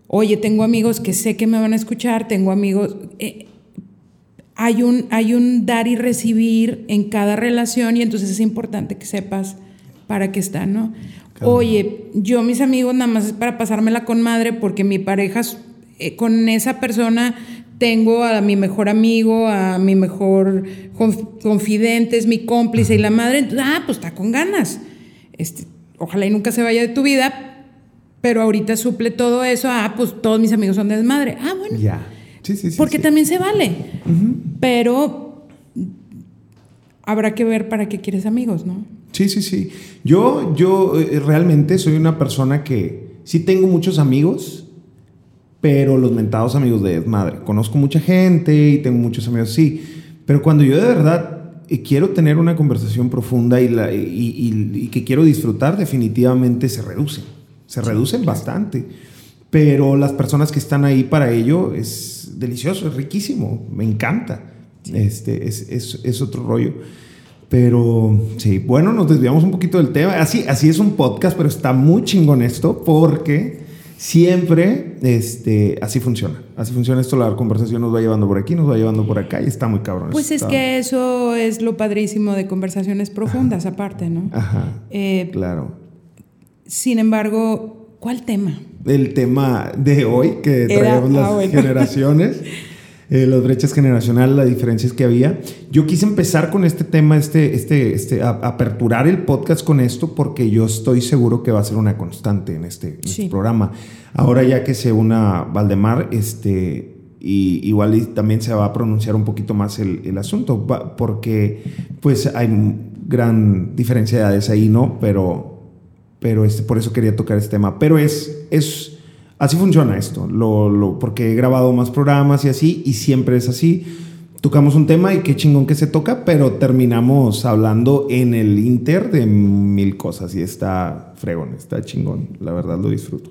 Speaker 2: Oye, tengo amigos que sé que me van a escuchar, tengo amigos... Eh, hay, un, hay un dar y recibir en cada relación y entonces es importante que sepas para qué están, ¿no? Oye, yo mis amigos nada más es para pasármela con madre porque mi pareja, eh, con esa persona tengo a mi mejor amigo, a mi mejor confidente, es mi cómplice y la madre, entonces, ah, pues está con ganas. Este, ojalá y nunca se vaya de tu vida, pero ahorita suple todo eso, ah, pues todos mis amigos son de desmadre. Ah, bueno. Ya. Sí, sí, sí. Porque también se vale. Pero habrá que ver para qué quieres amigos, ¿no?
Speaker 1: Sí, sí, sí. Yo, yo eh, realmente soy una persona que sí tengo muchos amigos, pero los mentados amigos de desmadre. Conozco mucha gente y tengo muchos amigos sí. Pero cuando yo de verdad eh, quiero tener una conversación profunda y, la, y que quiero disfrutar, definitivamente se reduce se reducen bastante. Pero las personas que están ahí para ello es delicioso, es riquísimo, me encanta. Este, es, es, es, otro rollo. Pero sí, bueno, nos desviamos un poquito del tema. Así, así es un podcast, pero está muy chingón esto porque siempre este, así funciona. Así funciona esto, la conversación nos va llevando por aquí, nos va llevando por acá y está muy cabrón.
Speaker 2: Pues es que eso es lo padrísimo de conversaciones profundas aparte, ¿no? Ajá.
Speaker 1: Eh, claro.
Speaker 2: Sin embargo, ¿cuál tema?
Speaker 1: El tema de hoy que traemos las ah, generaciones. *laughs* Eh, las brechas generacionales, las diferencias que había. Yo quise empezar con este tema, este, este, este, aperturar el podcast con esto, porque yo estoy seguro que va a ser una constante en este, este programa. Ahora ya que se una Valdemar, este, y igual también se va a pronunciar un poquito más el, el asunto, porque pues hay gran diferencia de edades ahí, ¿no? Pero pero este, por eso quería tocar este tema. Pero es, es así funciona esto, lo, lo, porque he grabado más programas y así, y siempre es así. Tocamos un tema y qué chingón que se toca, pero terminamos hablando en el inter de mil cosas y está fregón, está chingón, la verdad lo disfruto.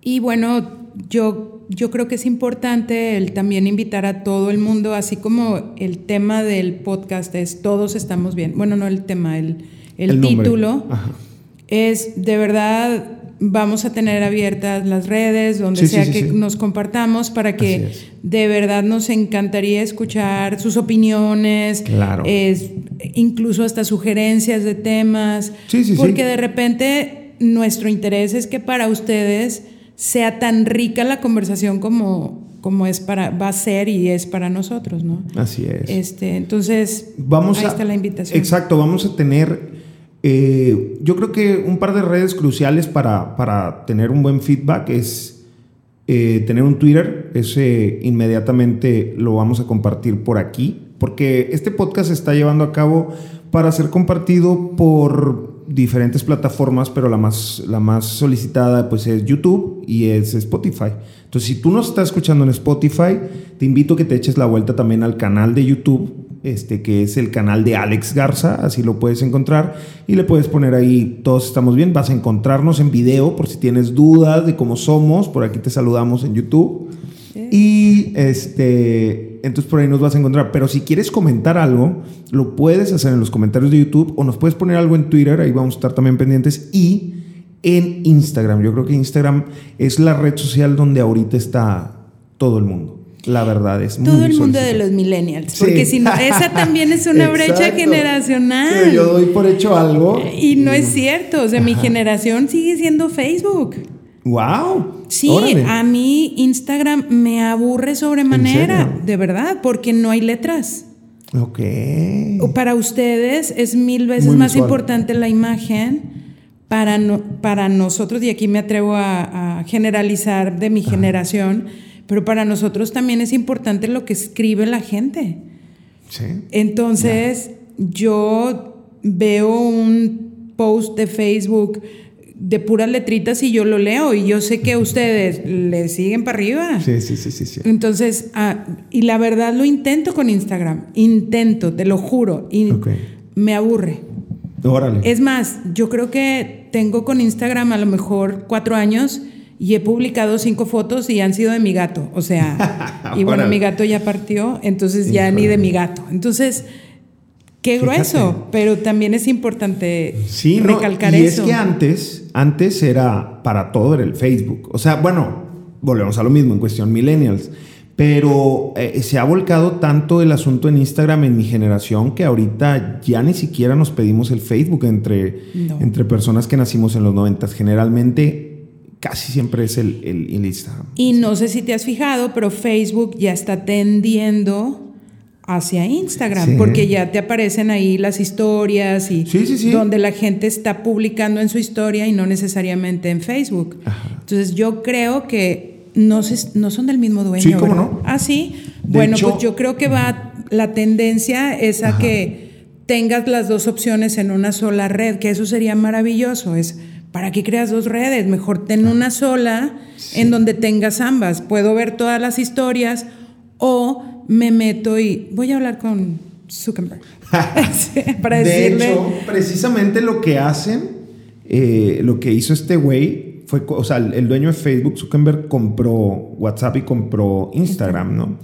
Speaker 2: Y bueno, yo, yo creo que es importante el también invitar a todo el mundo, así como el tema del podcast es todos estamos bien. Bueno, no el tema, el, el, título. Ajá es de verdad vamos a tener abiertas las redes, donde sea que nos compartamos, para que de verdad nos encantaría escuchar sus opiniones,
Speaker 1: claro.
Speaker 2: incluso hasta sugerencias de temas, porque de repente nuestro interés es que para ustedes sea tan rica la conversación como, como es para, va a ser y es para nosotros, ¿no?
Speaker 1: Así es.
Speaker 2: Este, entonces,
Speaker 1: vamos
Speaker 2: ahí está la invitación.
Speaker 1: Exacto, vamos a tener eh, yo creo que un par de redes cruciales para, para tener un buen feedback es eh, tener un Twitter. Ese inmediatamente lo vamos a compartir por aquí, porque este podcast se está llevando a cabo para ser compartido por diferentes plataformas, pero la más, la más solicitada pues es YouTube y es Spotify. Entonces, si tú nos estás escuchando en Spotify, te invito a que te eches la vuelta también al canal de YouTube este, que es el canal de Alex Garza, así lo puedes encontrar y le puedes poner ahí, todos estamos bien, vas a encontrarnos en video por si tienes dudas de cómo somos, por aquí te saludamos en YouTube. Y este, entonces por ahí nos vas a encontrar. Pero si quieres comentar algo, lo puedes hacer en los comentarios de YouTube o nos puedes poner algo en Twitter, ahí vamos a estar también pendientes. Y en Instagram, yo creo que Instagram es la red social donde ahorita está todo el mundo. La verdad es
Speaker 2: Todo el mundo de los millennials. Porque si no, esa también es una *laughs* brecha generacional.
Speaker 1: yo doy por hecho algo.
Speaker 2: Y no es cierto. O sea, mi generación sigue siendo Facebook.
Speaker 1: ¡Wow!
Speaker 2: Sí, a mí Instagram me aburre sobremanera, de verdad, porque no hay letras.
Speaker 1: Ok.
Speaker 2: Para ustedes es mil veces más importante la imagen. Para, no, para nosotros, y aquí me atrevo a, generalizar de mi generación, pero para nosotros también es importante lo que escribe la gente.
Speaker 1: Sí.
Speaker 2: Entonces, yo veo un post de Facebook de puras letritas y yo lo leo y yo sé que ustedes le siguen para arriba.
Speaker 1: Sí, sí, sí, sí.
Speaker 2: Entonces, ah, y la verdad lo intento con Instagram, intento, te lo juro, y me aburre.
Speaker 1: Órale.
Speaker 2: Es más, yo creo que tengo con Instagram a lo mejor cuatro años y he publicado cinco fotos y han sido de mi gato. O sea, *laughs* y bueno, mi gato ya partió, entonces ya ni de mi gato. Entonces, qué grueso, pero también es importante
Speaker 1: sí,
Speaker 2: recalcar
Speaker 1: y
Speaker 2: eso.
Speaker 1: Es que antes, antes era para todo era el Facebook. O sea, bueno, volvemos a lo mismo en cuestión millennials. Pero eh, se ha volcado tanto el asunto en Instagram en mi generación que ahorita ya ni siquiera nos pedimos el Facebook entre, entre personas que nacimos en los 90. Generalmente casi siempre es el, el, Instagram.
Speaker 2: Y no sé si te has fijado, pero Facebook ya está tendiendo hacia Instagram, porque ya te aparecen ahí las historias y donde la gente está publicando en su historia y no necesariamente en Facebook. Entonces yo creo que no, no son del mismo dueño.
Speaker 1: Sí, ¿cómo no?
Speaker 2: Ah, sí. bueno, pues yo creo que va, la tendencia es a que tengas las dos opciones en una sola red, que eso sería maravilloso. Es ¿para qué creas dos redes? Mejor ten una sola en donde tengas ambas. Puedo ver todas las historias o me meto y voy a hablar con Zuckerberg *laughs* *laughs*
Speaker 1: para decirle. De hecho, precisamente lo que hacen, eh, lo que hizo este güey fue, o sea, el dueño de Facebook, Zuckerberg, compró WhatsApp y compró Instagram, ¿no?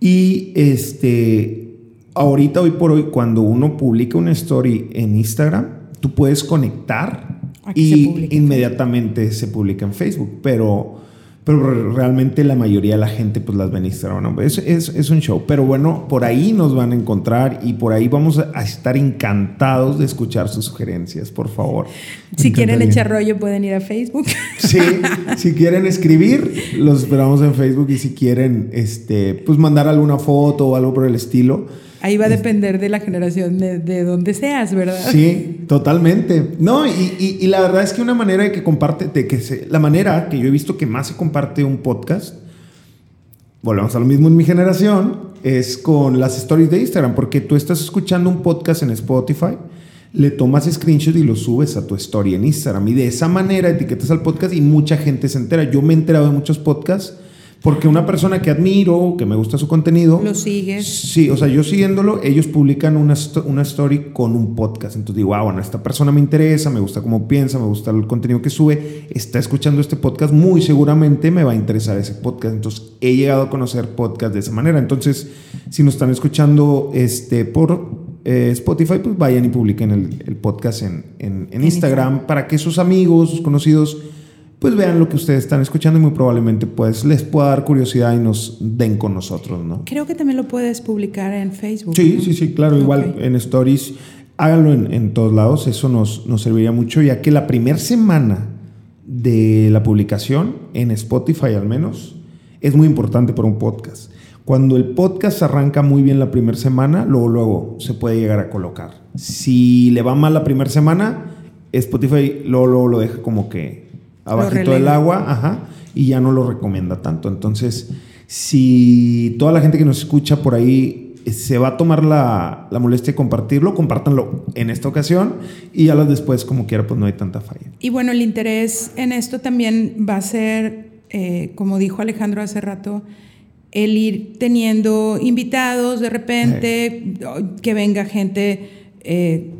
Speaker 1: Y este, ahorita, hoy por hoy, cuando uno publica una story en Instagram, tú puedes conectar y inmediatamente se publica en Facebook, pero, pero realmente la mayoría de la gente pues las ve en Instagram. Es, es, un show, pero bueno, por ahí nos van a encontrar y por ahí vamos a estar encantados de escuchar sus sugerencias, por favor.
Speaker 2: Si quieren echar rollo pueden ir a Facebook. *laughs*
Speaker 1: Sí, si quieren escribir, los esperamos en Facebook y si quieren este, pues mandar alguna foto o algo por el estilo
Speaker 2: Ahí va a depender de la generación de, de donde seas, ¿verdad?
Speaker 1: Sí, *laughs* totalmente. No, y, y, la verdad es que una manera de que comparte, de que se, la manera que yo he visto que más se comparte un podcast, volvemos a lo mismo en mi generación, es con las stories de Instagram, porque tú estás escuchando un podcast en Spotify, le tomas screenshot y lo subes a tu story en Instagram, y de esa manera etiquetas al podcast y mucha gente se entera. Yo me he enterado de muchos podcasts porque una persona que admiro, que me gusta su contenido.
Speaker 2: Lo sigues.
Speaker 1: Sí, o sea, yo siguiéndolo, ellos publican una, una story con un podcast. Entonces digo, ah, bueno, esta persona me interesa, me gusta cómo piensa, me gusta el contenido que sube, está escuchando este podcast, muy seguramente me va a interesar ese podcast. Entonces he llegado a conocer podcast de esa manera. Entonces, si nos están escuchando este, por eh, Spotify, pues vayan y publiquen el, podcast en, en, Instagram para que sus amigos, sus conocidos, pues vean lo que ustedes están escuchando y muy probablemente pues les pueda dar curiosidad y nos den con nosotros, ¿no?
Speaker 2: Creo que también lo puedes publicar en Facebook.
Speaker 1: Sí, sí, sí, claro, igual en Stories. Háganlo en, todos lados, eso nos, nos serviría mucho, ya que la primera semana de la publicación, en Spotify al menos, es muy importante para un podcast. Cuando el podcast arranca muy bien la primera semana, luego, luego se puede llegar a colocar. Si le va mal la primera semana, Spotify luego, luego lo deja como que abajito del agua, ajá, y ya no lo recomienda tanto. Entonces, si toda la gente que nos escucha por ahí eh, se va a tomar la, molestia de compartirlo, compártanlo en esta ocasión y ya las después, como quiera, pues no hay tanta falla.
Speaker 2: Y bueno, el interés en esto también va a ser, eh, como dijo Alejandro hace rato, el ir teniendo invitados de repente, que venga gente. Eh,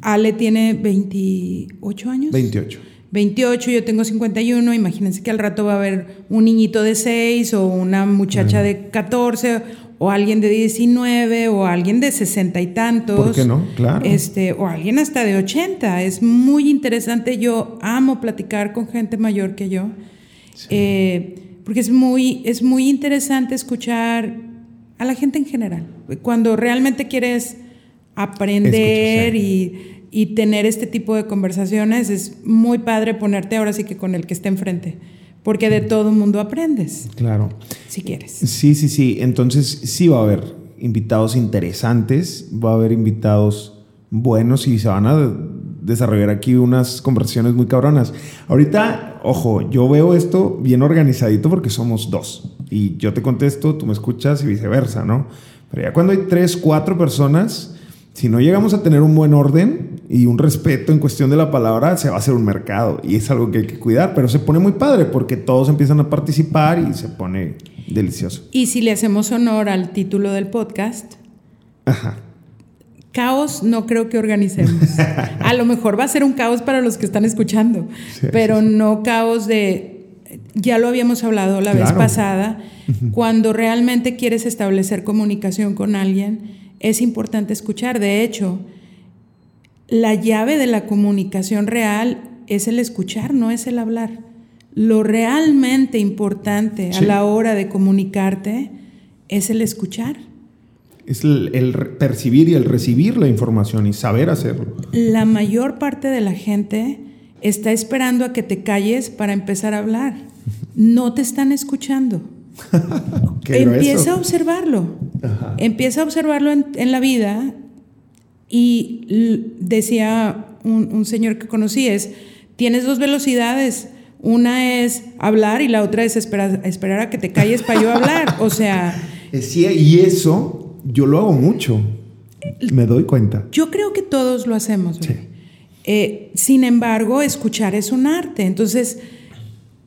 Speaker 2: Ale tiene 28 años.
Speaker 1: 28.
Speaker 2: 28, yo tengo 51, imagínense que al rato va a haber un niñito de 6 o una muchacha de 14 o alguien de 19 o alguien de 60 y tantos.
Speaker 1: ¿Por qué no? Claro.
Speaker 2: Este, o alguien hasta de 80. Es muy interesante. Yo amo platicar con gente mayor que yo. Eh, porque es muy, es muy interesante escuchar a la gente en general. Cuando realmente quieres aprender y, y, tener este tipo de conversaciones, es muy padre ponerte ahora sí que con el que esté enfrente. Porque de todo mundo aprendes.
Speaker 1: Claro.
Speaker 2: Si quieres.
Speaker 1: Sí, sí, sí. Entonces sí va a haber invitados interesantes, va a haber invitados buenos y se van a desarrollar aquí unas conversaciones muy cabronas. Ahorita, ojo, yo veo esto bien organizadito porque somos dos. Y yo te contesto, tú me escuchas y viceversa, ¿no? Pero ya cuando hay tres, cuatro personas, si no llegamos a tener un buen orden y un respeto en cuestión de la palabra, se va a hacer un mercado. Y es algo que hay que cuidar, pero se pone muy padre porque todos empiezan a participar y se pone delicioso.
Speaker 2: Y si le hacemos honor al título del podcast.
Speaker 1: Ajá
Speaker 2: Caos no creo que organicemos. *laughs* A lo mejor va a ser un caos para los que están escuchando, pero no caos de, ya lo habíamos hablado la vez pasada, cuando realmente quieres establecer comunicación con alguien, es importante escuchar. De hecho, la llave de la comunicación real es el escuchar, no es el hablar. Lo realmente importante a la hora de comunicarte es el escuchar
Speaker 1: es el, percibir y el recibir la información y saber hacerlo.
Speaker 2: La mayor parte de la gente está esperando a que te calles para empezar a hablar. No te están escuchando. *laughs* Empieza a observarlo. Empieza a observarlo en, la vida. Y decía un, señor que conocí, es, tienes dos velocidades. Una es hablar y la otra es esperar, esperar a que te calles para yo hablar. O sea... *laughs*
Speaker 1: Sí, y eso yo lo hago mucho. Me doy cuenta.
Speaker 2: Yo creo que todos lo hacemos. Eh, sin embargo, escuchar es un arte. Entonces,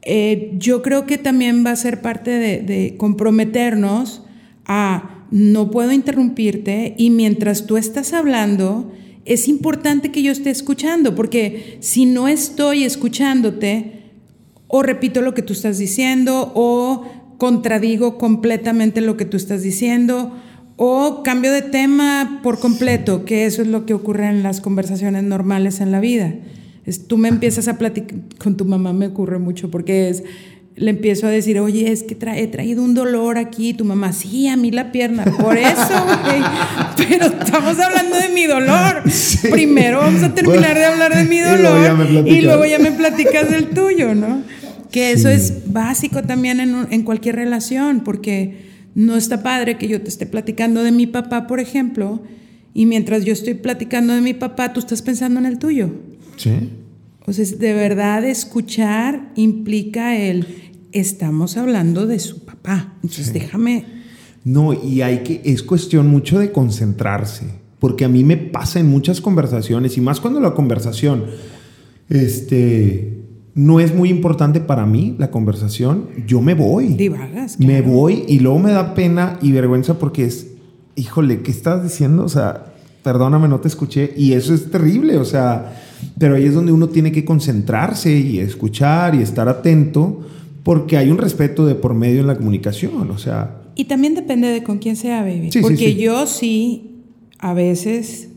Speaker 2: eh, yo creo que también va a ser parte de, comprometernos a no puedo interrumpirte y mientras tú estás hablando, es importante que yo esté escuchando, porque si no estoy escuchándote, o repito lo que tú estás diciendo, o contradigo completamente lo que tú estás diciendo, o cambio de tema por completo, que eso es lo que ocurre en las conversaciones normales en la vida. Es, tú me empiezas a platicar, con tu mamá me ocurre mucho, porque es, le empiezo a decir, oye, es que he traído un dolor aquí, tu mamá, sí, a mí la pierna, por eso, güey, *laughs* pero estamos hablando de mi dolor. *laughs* Primero vamos a terminar de hablar de mi *laughs* dolor y luego ya me, platicas del tuyo, ¿no? Que eso es básico también en, en cualquier relación, porque no está padre que yo te esté platicando de mi papá, por ejemplo, y mientras yo estoy platicando de mi papá, tú estás pensando en el tuyo.
Speaker 1: Sí.
Speaker 2: O sea, de verdad escuchar implica el estamos hablando de su papá. Entonces, déjame.
Speaker 1: No, y hay que, es cuestión mucho de concentrarse, porque a mí me pasa en muchas conversaciones, y más cuando la conversación, este, no es muy importante para mí la conversación, yo me voy.
Speaker 2: Divagas.
Speaker 1: Me voy y luego me da pena y vergüenza porque es, híjole, ¿qué estás diciendo? O sea, perdóname, no te escuché. Y eso es terrible, o sea, pero ahí es donde uno tiene que concentrarse y escuchar y estar atento porque hay un respeto de por medio en la comunicación, o sea.
Speaker 2: Y también depende de con quién sea, baby. porque yo sí a veces,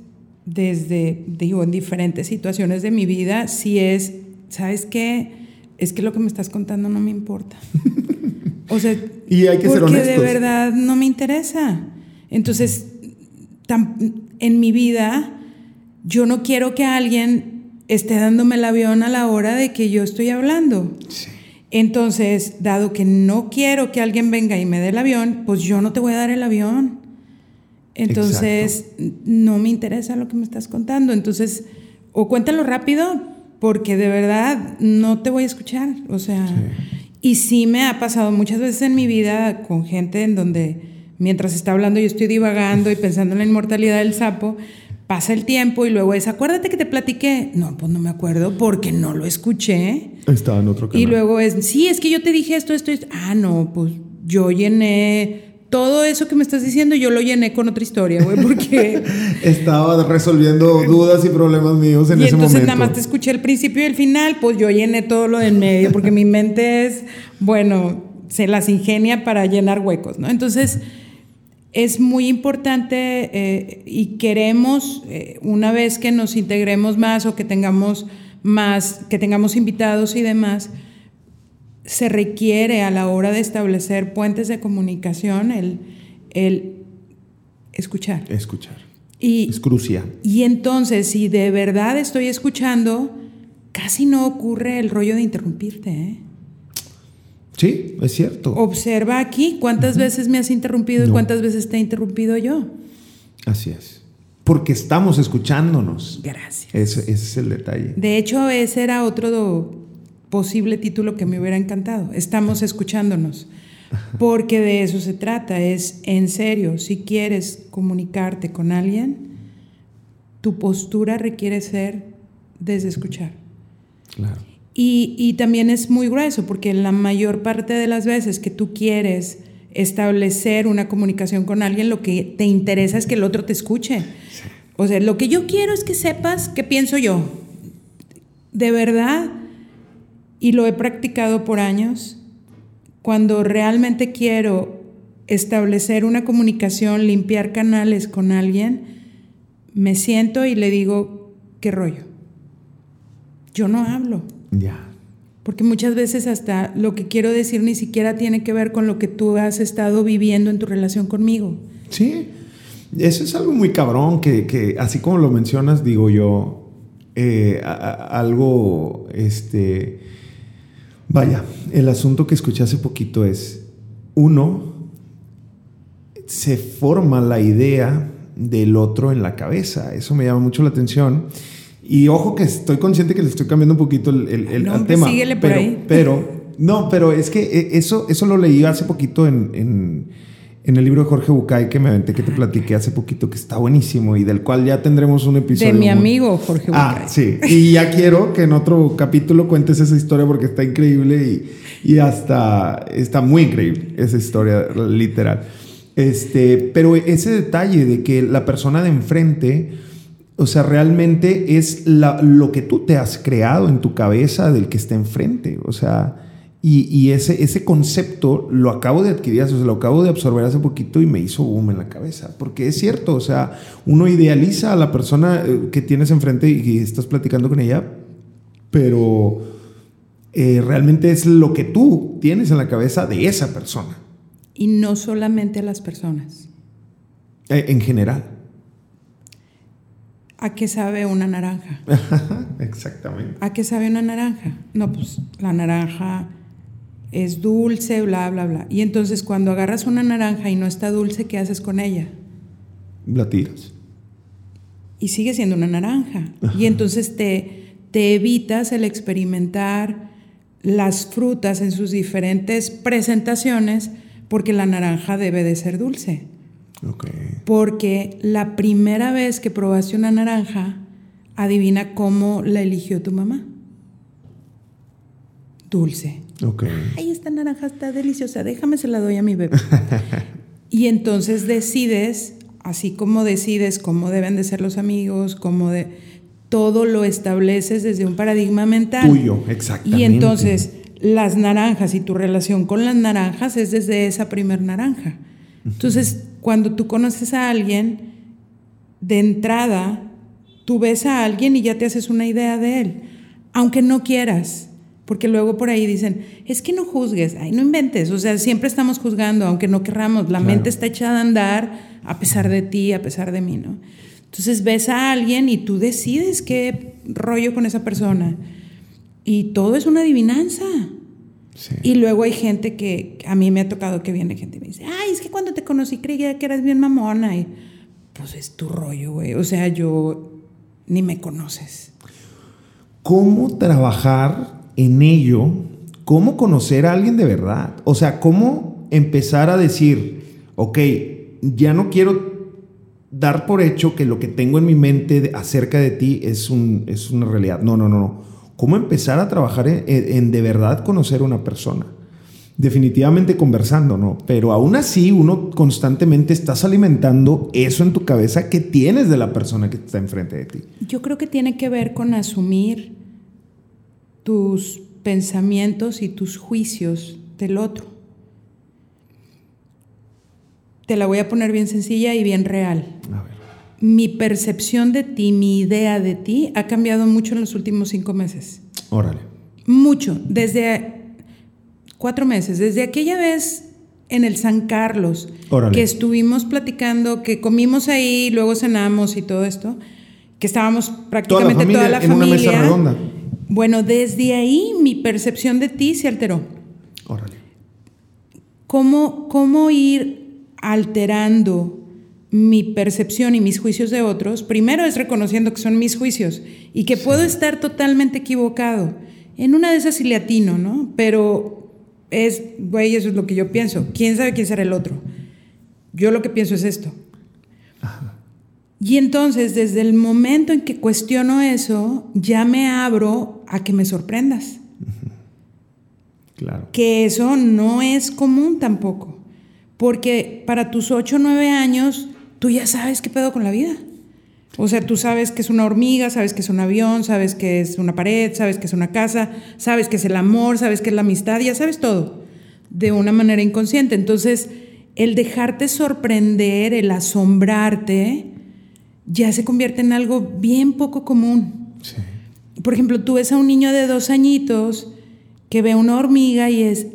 Speaker 2: desde, digo, en diferentes situaciones de mi vida, si es, ¿sabes qué? Es que lo que me estás contando no me importa. *laughs* o sea,
Speaker 1: y hay que
Speaker 2: porque
Speaker 1: ser
Speaker 2: de verdad no me interesa. Entonces, en mi vida, yo no quiero que alguien esté dándome el avión a la hora de que yo estoy hablando. Sí. Entonces, dado que no quiero que alguien venga y me dé el avión, pues yo no te voy a dar el avión. Entonces, no me interesa lo que me estás contando. Entonces, o cuéntalo rápido, porque de verdad no te voy a escuchar. O sea, y sí me ha pasado muchas veces en mi vida con gente en donde mientras está hablando yo estoy divagando y pensando en la inmortalidad del sapo, pasa el tiempo y luego es, acuérdate que te platiqué. No, pues no me acuerdo porque no lo escuché.
Speaker 1: Estaba en otro canal.
Speaker 2: Y luego es, sí, es que yo te dije esto, esto, esto. Ah, no, pues yo llené todo eso que me estás diciendo, yo lo llené con otra historia, güey, porque... *laughs*
Speaker 1: Estaba resolviendo dudas y problemas míos en
Speaker 2: y
Speaker 1: ese momento.
Speaker 2: entonces nada más te escuché el principio y el final, pues yo llené todo lo del medio, porque mi mente es, bueno, se las ingenia para llenar huecos, ¿no? Entonces es muy importante eh, y queremos, eh, una vez que nos integremos más o que tengamos más, que tengamos invitados y demás, se requiere a la hora de establecer puentes de comunicación el, el escuchar.
Speaker 1: Escuchar.
Speaker 2: Y,
Speaker 1: es crucial.
Speaker 2: Y entonces, si de verdad estoy escuchando, casi no ocurre el rollo de interrumpirte. ¿eh?
Speaker 1: Sí, es cierto.
Speaker 2: Observa aquí cuántas veces me has interrumpido y cuántas veces te he interrumpido yo.
Speaker 1: Así es. Porque estamos escuchándonos.
Speaker 2: Gracias.
Speaker 1: Ese, es el detalle.
Speaker 2: De hecho, ese era otro posible título que me hubiera encantado. Estamos escuchándonos. *laughs* Porque de eso se trata. Es en serio, si quieres comunicarte con alguien, tu postura requiere ser desde escuchar.
Speaker 1: Claro.
Speaker 2: Y, también es muy grueso porque la mayor parte de las veces que tú quieres establecer una comunicación con alguien, lo que te interesa es que el otro te escuche. O sea, lo que yo quiero es que sepas qué pienso yo. De verdad, y lo he practicado por años, cuando realmente quiero establecer una comunicación, limpiar canales con alguien, me siento y le digo, ¿qué rollo? Yo no hablo.
Speaker 1: Ya.
Speaker 2: Porque muchas veces hasta lo que quiero decir ni siquiera tiene que ver con lo que tú has estado viviendo en tu relación conmigo.
Speaker 1: Sí, eso es algo muy cabrón, que, así como lo mencionas, digo yo, eh, algo, este, vaya, el asunto que escuché hace poquito es, uno, se forma la idea del otro en la cabeza, eso me llama mucho la atención. Y ojo que estoy consciente que le estoy cambiando un poquito el, el,
Speaker 2: no,
Speaker 1: tema.
Speaker 2: Síguele por
Speaker 1: pero,
Speaker 2: ahí.
Speaker 1: pero, no, pero es que eh, eso, eso lo leí hace poquito en, en, en, el libro de Jorge Bucay que me aventé, que te platiqué hace poquito, que está buenísimo y del cual ya tendremos un episodio.
Speaker 2: De mi amigo Jorge Bucay.
Speaker 1: Ah, sí. Y ya *laughs* quiero que en otro capítulo cuentes esa historia porque está increíble y, y hasta está muy increíble esa historia literal. Este, pero ese detalle de que la persona de enfrente o sea, realmente es lo que tú te has creado en tu cabeza del que está enfrente. O sea, y, ese, ese concepto lo acabo de adquirir, o sea, lo acabo de absorber hace poquito y me hizo boom en la cabeza. Porque es cierto, o sea, uno idealiza a la persona eh, que tienes enfrente y estás platicando con ella, pero eh, realmente es lo que tú tienes en la cabeza de esa persona.
Speaker 2: Y no solamente a las personas.
Speaker 1: Eh, en general.
Speaker 2: ¿A qué sabe una naranja? *laughs*
Speaker 1: Exactamente.
Speaker 2: ¿A qué sabe una naranja? No, pues la naranja es dulce, bla, bla, bla. Y entonces cuando agarras una naranja y no está dulce, ¿qué haces con ella?
Speaker 1: La tiras.
Speaker 2: Y sigue siendo una naranja. Y entonces te, te evitas el experimentar las frutas en sus diferentes presentaciones porque la naranja debe de ser dulce. Porque la primera vez que probaste una naranja, adivina cómo la eligió tu mamá. Dulce.
Speaker 1: Okay.
Speaker 2: Ay, esta naranja está deliciosa, déjame se la doy a mi bebé. *laughs* y entonces decides, así como decides cómo deben de ser los amigos, cómo de todo lo estableces desde un paradigma mental.
Speaker 1: Tuyo, exactamente.
Speaker 2: Y entonces las naranjas y tu relación con las naranjas es desde esa primer naranja. Entonces, cuando tú conoces a alguien, de entrada, tú ves a alguien y ya te haces una idea de él, aunque no quieras. Porque luego por ahí dicen, es que no juzgues, ay, no inventes. O sea, siempre estamos juzgando, aunque no querramos. La mente está echada a andar a pesar de ti, a pesar de mí, ¿no? Entonces ves a alguien y tú decides qué rollo con esa persona. Y todo es una adivinanza. Y luego hay gente que a mí me ha tocado que viene gente y me dice, ay, es que cuando te conocí creía que eras bien mamona. Y pues es tu rollo, güey. O sea, yo ni me conoces.
Speaker 1: ¿Cómo trabajar en ello? ¿Cómo conocer a alguien de verdad? O sea, ¿cómo empezar a decir, ok, ya no quiero dar por hecho que lo que tengo en mi mente acerca de ti es, un, es una realidad? No, no, no, no. ¿Cómo empezar a trabajar en, de verdad conocer a una persona? definitivamente conversando, ¿no? Pero aún así uno constantemente estás alimentando eso en tu cabeza que tienes de la persona que está enfrente de ti.
Speaker 2: Yo creo que tiene que ver con asumir tus pensamientos y tus juicios del otro. Te la voy a poner bien sencilla y bien real. A ver. Mi percepción de ti, mi idea de ti ha cambiado mucho en los últimos cinco meses.
Speaker 1: Órale.
Speaker 2: Mucho. Desde cuatro meses, desde aquella vez en el San Carlos, que estuvimos platicando, que comimos ahí, luego cenamos y todo esto, que estábamos prácticamente toda la familia, en una mesa redonda. Bueno, desde ahí mi percepción de ti se alteró. Órale. ¿Cómo, cómo ir alterando mi percepción y mis juicios de otros? Primero es reconociendo que son mis juicios y que puedo estar totalmente equivocado. En una de esas sí le atino, ¿no? Pero es, güey, eso es lo que yo pienso. ¿Quién sabe quién será el otro? Yo lo que pienso es esto. Y entonces, desde el momento en que cuestiono eso, ya me abro a que me sorprendas.
Speaker 1: Claro.
Speaker 2: Que eso no es común tampoco. Porque para tus 8 o 9 años, tú ya sabes qué pedo con la vida. O sea, tú sabes que es una hormiga, sabes que es un avión, sabes que es una pared, sabes que es una casa, sabes que es el amor, sabes que es la amistad, ya sabes todo de una manera inconsciente. Entonces, el dejarte sorprender, el asombrarte, ya se convierte en algo bien poco común. Por ejemplo, tú ves a un niño de dos añitos que ve una hormiga y es,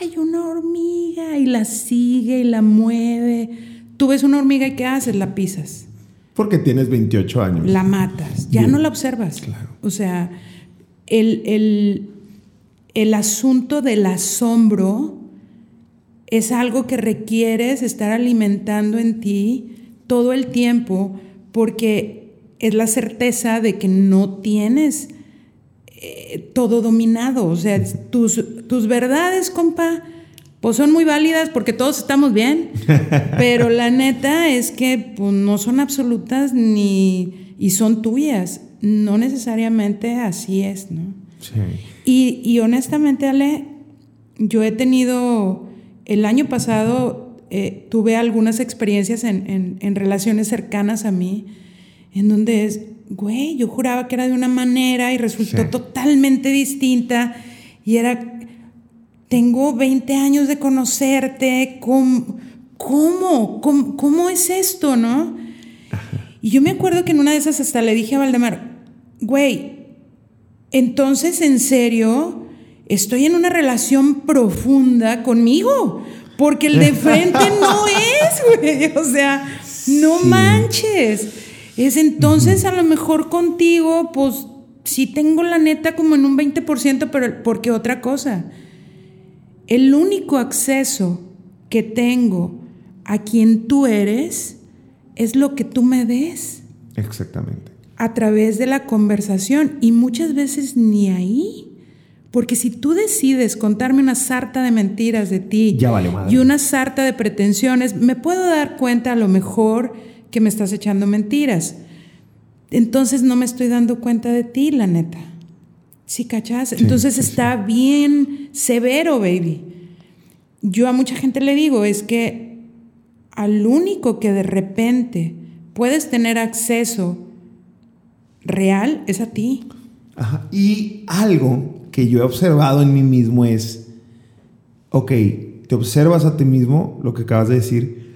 Speaker 2: ¡ay, una hormiga! Y la sigue y la mueve. Tú ves una hormiga y ¿qué haces? La pisas.
Speaker 1: Porque tienes 28 años.
Speaker 2: La matas, ya no la observas. Claro. O sea, el, el asunto del asombro es algo que requieres estar alimentando en ti todo el tiempo porque es la certeza de que no tienes eh, todo dominado. O sea, tus, tus verdades, compa, pues son muy válidas porque todos estamos bien, *laughs* pero la neta es que pues, no son absolutas ni y son tuyas. No necesariamente así es, ¿no? Sí. Y, honestamente, Ale, yo he tenido, el año pasado eh, tuve algunas experiencias en, relaciones cercanas a mí, en donde es, güey, yo juraba que era de una manera y resultó totalmente distinta y era tengo 20 años de conocerte, ¿cómo, cómo, cómo, es esto, no? Y yo me acuerdo que en una de esas hasta le dije a Valdemar, güey, entonces en serio, estoy en una relación profunda conmigo, porque el de frente *laughs* no es, güey, o sea, no manches. Es entonces a lo mejor contigo, pues sí tengo la neta como en un 20%, pero porque otra cosa el único acceso que tengo a quien tú eres es lo que tú me des.
Speaker 1: Exactamente.
Speaker 2: A través de la conversación y muchas veces ni ahí. Porque si tú decides contarme una sarta de mentiras de ti y una sarta de pretensiones, me puedo dar cuenta a lo mejor que me estás echando mentiras. Entonces no me estoy dando cuenta de ti, la neta. ¿Sí cachas? Entonces está bien severo, baby. Yo a mucha gente le digo, es que al único que de repente puedes tener acceso real es a ti.
Speaker 1: Ajá. Y algo que yo he observado en mí mismo es, ok, te observas a ti mismo, lo que acabas de decir,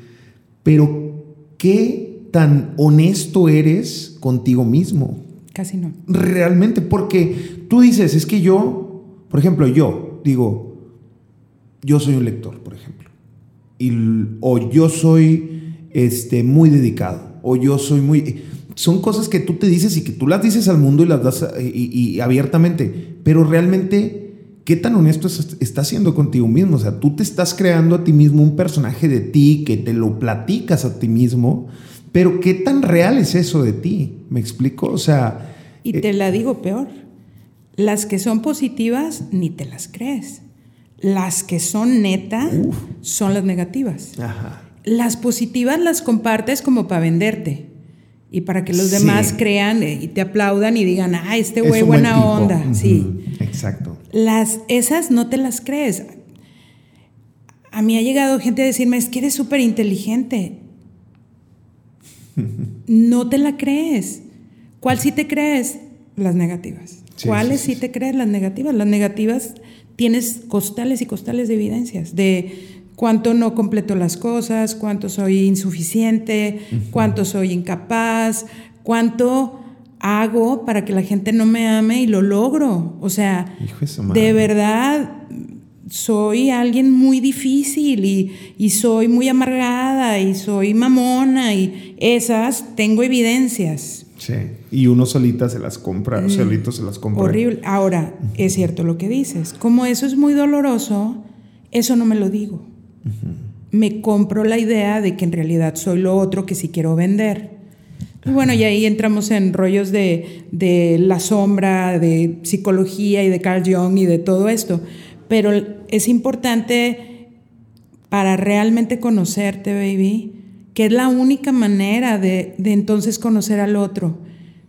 Speaker 1: pero ¿qué tan honesto eres contigo mismo?
Speaker 2: Casi no.
Speaker 1: Realmente, porque tú dices, es que yo, por ejemplo, yo digo, yo soy un lector, por ejemplo, y, o yo soy este, muy dedicado, o yo soy muy... Son cosas que tú te dices y que tú las dices al mundo y las das y, abiertamente, pero realmente, ¿qué tan honesto estás siendo contigo mismo? O sea, tú te estás creando a ti mismo un personaje de ti que te lo platicas a ti mismo, pero ¿qué tan real es eso de ti? ¿Me explico? O sea...
Speaker 2: Y te eh, la digo peor. Las que son positivas, ni te las crees. Las que son neta son las negativas. Las positivas las compartes como para venderte y para que los demás crean eh, y te aplaudan y digan, ah, este güey buena onda. Sí.
Speaker 1: Exacto.
Speaker 2: Las, esas no te las crees. A mí ha llegado gente a decirme, es que eres súper inteligente. No te la crees. ¿Cuál sí te crees? Las negativas. ¿Cuáles sí te crees? Las negativas. Las negativas tienes costales y costales de evidencias de cuánto no completo las cosas, cuánto soy insuficiente, cuánto soy incapaz, cuánto hago para que la gente no me ame y lo logro. O sea, de verdad soy alguien muy difícil y, y, soy muy amargada y soy mamona y esas tengo evidencias.
Speaker 1: Sí, y uno solita se las compra, mm, solito se las compra.
Speaker 2: Horrible. Ahora, es cierto lo que dices. Como eso es muy doloroso, eso no me lo digo. Me compro la idea de que en realidad soy lo otro que sí quiero vender. Y bueno, y ahí entramos en rollos de, de la sombra, de psicología y de Carl Jung y de todo esto. Pero es importante para realmente conocerte, baby, que es la única manera de, entonces conocer al otro.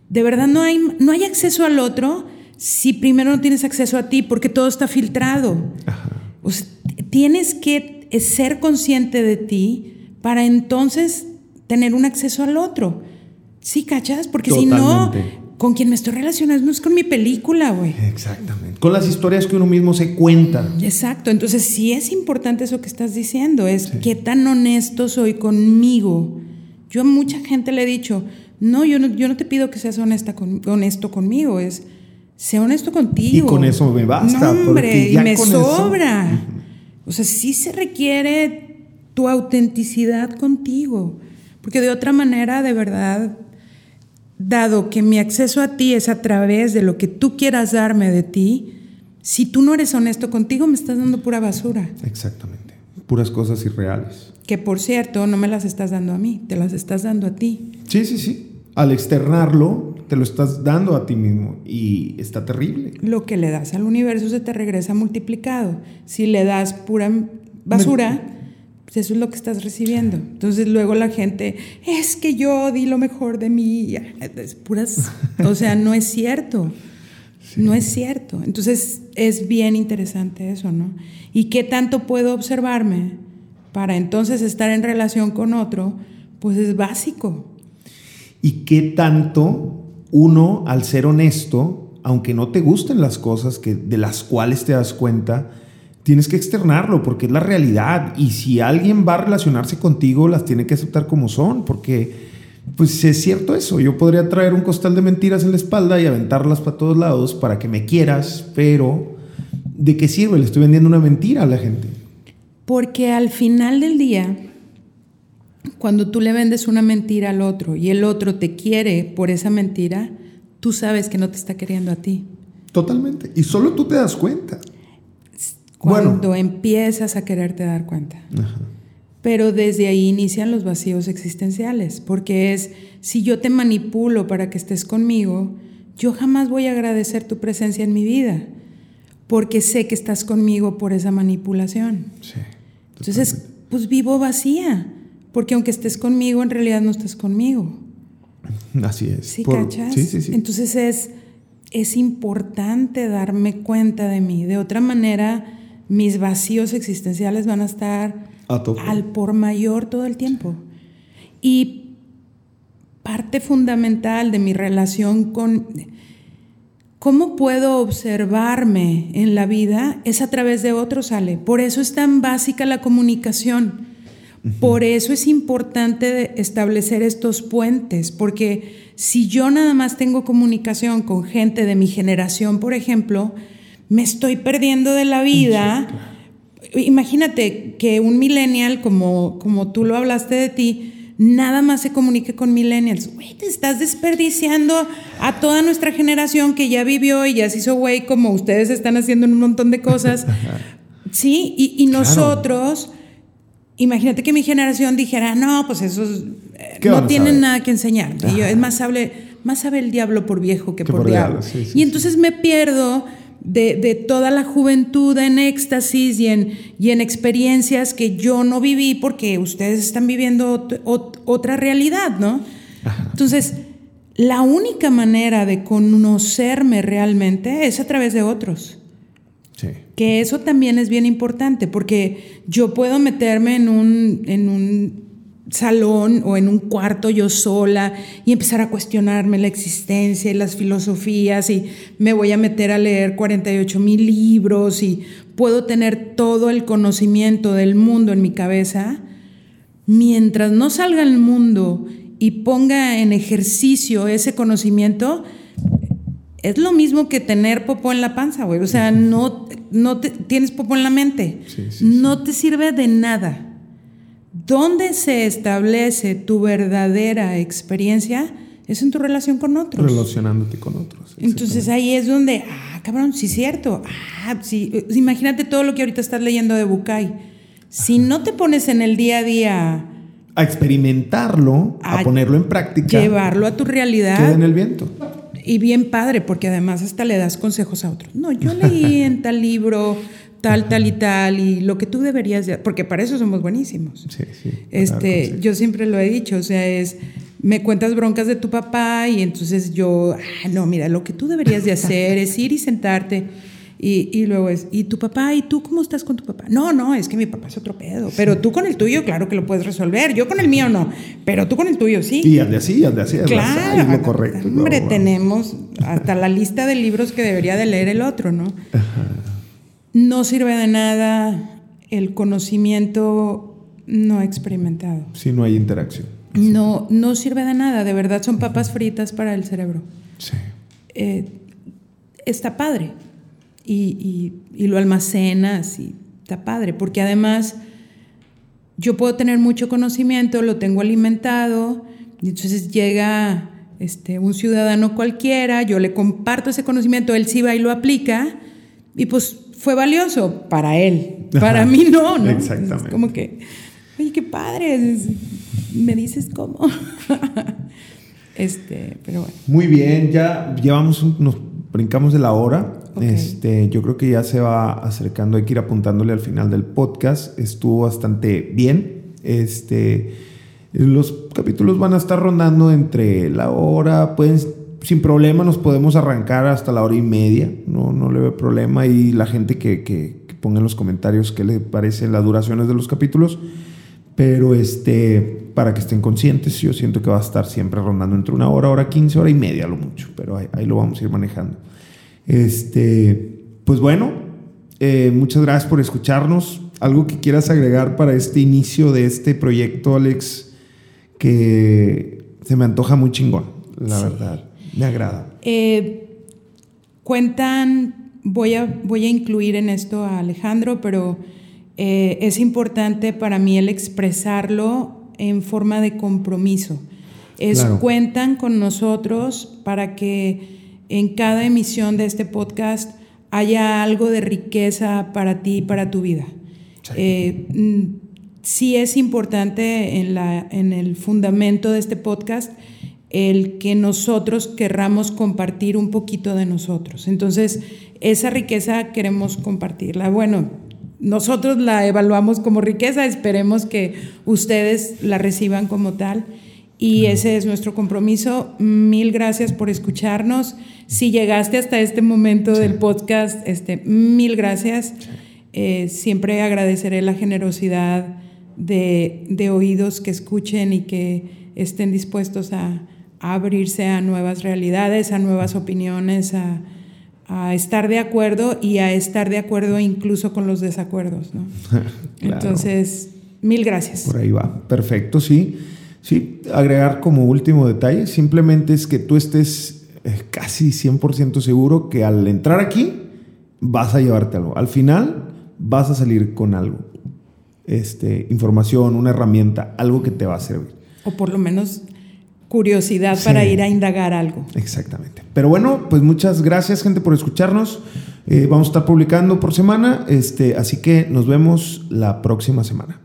Speaker 2: De verdad no hay, no hay acceso al otro si primero no tienes acceso a ti, porque todo está filtrado. tienes que ser consciente de ti para entonces tener un acceso al otro. ¿Sí, cachas? Porque si no, con quien me estoy relacionando no es con mi película, güey.
Speaker 1: Exactamente. Con las historias que uno mismo se cuenta.
Speaker 2: Exacto. Entonces, sí es importante eso que estás diciendo, es qué tan honesto soy conmigo. Yo a mucha gente le he dicho, no, yo no, yo no te pido que seas honesta con, honesto conmigo, es, sé honesto contigo.
Speaker 1: Y con eso me basta.
Speaker 2: No, hombre, y me sobra. O sea, sí se requiere tu autenticidad contigo, porque de otra manera, de verdad, dado que mi acceso a ti es a través de lo que tú quieras darme de ti, si tú no eres honesto contigo, me estás dando pura basura.
Speaker 1: Exactamente. Puras cosas irreales.
Speaker 2: Que por cierto, no me las estás dando a mí, te las estás dando a ti.
Speaker 1: Sí, sí, sí. Al externarlo, te lo estás dando a ti mismo y está terrible.
Speaker 2: Lo que le das al universo se te regresa multiplicado. Si le das pura basura, eso es lo que estás recibiendo. Entonces luego la gente, es que yo di lo mejor de mí. Es puras, *laughs* o sea, no es cierto. No es cierto. Entonces es bien interesante eso, ¿no? ¿Y qué tanto puedo observarme para entonces estar en relación con otro? Pues es básico.
Speaker 1: ¿Y qué tanto uno, al ser honesto, aunque no te gusten las cosas que, de las cuales te das cuenta, tienes que externarlo porque es la realidad y si alguien va a relacionarse contigo las tiene que aceptar como son porque pues es cierto eso, yo podría traer un costal de mentiras en la espalda y aventarlas para todos lados para que me quieras, pero ¿de qué sirve? Le estoy vendiendo una mentira a la gente.
Speaker 2: Porque al final del día, cuando tú le vendes una mentira al otro y el otro te quiere por esa mentira, tú sabes que no te está queriendo a ti.
Speaker 1: Totalmente. Y solo tú te das cuenta.
Speaker 2: Cuando empiezas a quererte dar cuenta. Pero desde ahí inician los vacíos existenciales, porque es, si yo te manipulo para que estés conmigo, yo jamás voy a agradecer tu presencia en mi vida, porque sé que estás conmigo por esa manipulación. Entonces, pues vivo vacía, porque aunque estés conmigo, en realidad no estás conmigo.
Speaker 1: Así es.
Speaker 2: ¿Sí, cachas? Sí, sí, sí. Entonces es, es importante darme cuenta de mí. De otra manera, mis vacíos existenciales van a estar al por mayor todo el tiempo. Y parte fundamental de mi relación con cómo puedo observarme en la vida es a través de otros, Ale. Por eso es tan básica la comunicación. Por eso es importante establecer estos puentes, porque si yo nada más tengo comunicación con gente de mi generación, por ejemplo, me estoy perdiendo de la vida. Imagínate que un millennial, como, como tú lo hablaste de ti, nada más se comunique con millennials. Güey, te estás desperdiciando a toda nuestra generación que ya vivió y ya se hizo güey como ustedes están haciendo un montón de cosas. *laughs* sí, y, nosotros, imagínate que mi generación dijera, no, pues esos eh, no tienen nada que enseñar. Y yo, es más sabe, más sabe el diablo por viejo que, por, diablo. y entonces me pierdo de, toda la juventud en éxtasis y en, y en experiencias que yo no viví porque ustedes están viviendo otra realidad, ¿no? Entonces, la única manera de conocerme realmente es a través de otros. Sí. Que eso también es bien importante, porque yo puedo meterme en un, en un salón o en un cuarto yo sola y empezar a cuestionarme la existencia y las filosofías y me voy a meter a leer 48 mil libros y puedo tener todo el conocimiento del mundo en mi cabeza, mientras no salga al mundo y ponga en ejercicio ese conocimiento, es lo mismo que tener popó en la panza, güey. O sea, no, no tienes popó en la mente. no te sirve de nada. ¿Dónde se establece tu verdadera experiencia? Es en tu relación con otros.
Speaker 1: Relacionándote con otros.
Speaker 2: Entonces ahí es donde, ah, cabrón, sí es cierto. Ah, sí. Imagínate todo lo que ahorita estás leyendo de Bukai. Si no te pones en el día a día
Speaker 1: a experimentarlo, a, ponerlo en práctica,
Speaker 2: llevarlo a tu realidad.
Speaker 1: Queda en el viento.
Speaker 2: Y bien padre, porque además hasta le das consejos a otros. No, yo leí *laughs* en tal libro tal, tal y tal, y lo que tú deberías, porque para eso somos buenísimos. Sí, sí. Este, yo siempre lo he dicho, o sea, es, me cuentas broncas de tu papá y entonces yo, ah, no, mira, lo que tú deberías de hacer es ir y sentarte. Y, y, luego es, ¿y tu papá? ¿Y tú cómo estás con tu papá? No, no, es que mi papá es otro pedo. Pero tú con el tuyo, claro que lo puedes resolver. Yo con el mío no. Pero tú con el tuyo sí.
Speaker 1: Y de así, de así. Claro. Es lo correcto.
Speaker 2: Hombre, tenemos hasta la lista de libros que debería de leer el otro, ¿no? Ajá. No sirve de nada el conocimiento no experimentado.
Speaker 1: Si no hay interacción.
Speaker 2: No, no sirve de nada, de verdad son papas fritas para el cerebro. Sí. Eh, está padre y, lo almacenas y está padre, porque además yo puedo tener mucho conocimiento, lo tengo alimentado, y entonces llega este, un ciudadano cualquiera, yo le comparto ese conocimiento, él sí va y lo aplica, y pues fue valioso para él. Para mí no, ¿no? Exactamente. Es como que, oye, qué padre. Me dices cómo. *laughs* este, pero bueno.
Speaker 1: Muy bien, ya llevamos, nos brincamos de la hora. Este, yo creo que ya se va acercando, hay que ir apuntándole al final del podcast. Estuvo bastante bien. Este, los capítulos van a estar rondando entre la hora, pueden sin problema nos podemos arrancar hasta la hora y media, no, no le veo problema. Y la gente que, que, ponga en los comentarios qué le parecen las duraciones de los capítulos. Pero este, para que estén conscientes, yo siento que va a estar siempre rondando entre una hora, hora quince, hora y media, lo mucho. Pero ahí, lo vamos a ir manejando. Este, pues bueno, eh, muchas gracias por escucharnos. ¿Algo que quieras agregar para este inicio de este proyecto, Alex? Que se me antoja muy chingón, la verdad. Me agrada.
Speaker 2: Eh, cuentan, voy a, voy a incluir en esto a Alejandro, pero eh, es importante para mí el expresarlo en forma de compromiso. Es cuentan con nosotros para que en cada emisión de este podcast haya algo de riqueza para ti y para tu vida. Sí. Eh, mm, sí es importante en, la, en el fundamento de este podcast el que nosotros querramos compartir un poquito de nosotros. Entonces, esa riqueza queremos compartirla. Bueno, nosotros la evaluamos como riqueza, esperemos que ustedes la reciban como tal. Y ese es nuestro compromiso. Mil gracias por escucharnos. Si llegaste hasta este momento del podcast, este, mil gracias. Eh, siempre agradeceré la generosidad de, de oídos que escuchen y que estén dispuestos a, abrirse a nuevas realidades, a nuevas opiniones, a, estar de acuerdo y a estar de acuerdo incluso con los desacuerdos. ¿no? *laughs* Entonces, Mil gracias.
Speaker 1: Por ahí va. Perfecto, sí. Sí, agregar como último detalle, simplemente es que tú estés eh, casi 100% seguro que al entrar aquí vas a llevarte algo. Al final vas a salir con algo. Este, información, una herramienta, algo que te va a servir.
Speaker 2: O por lo menos curiosidad para ir a indagar algo.
Speaker 1: Exactamente. Pero bueno, pues muchas gracias gente por escucharnos. Eh, vamos a estar publicando por semana, este, así que nos vemos la próxima semana.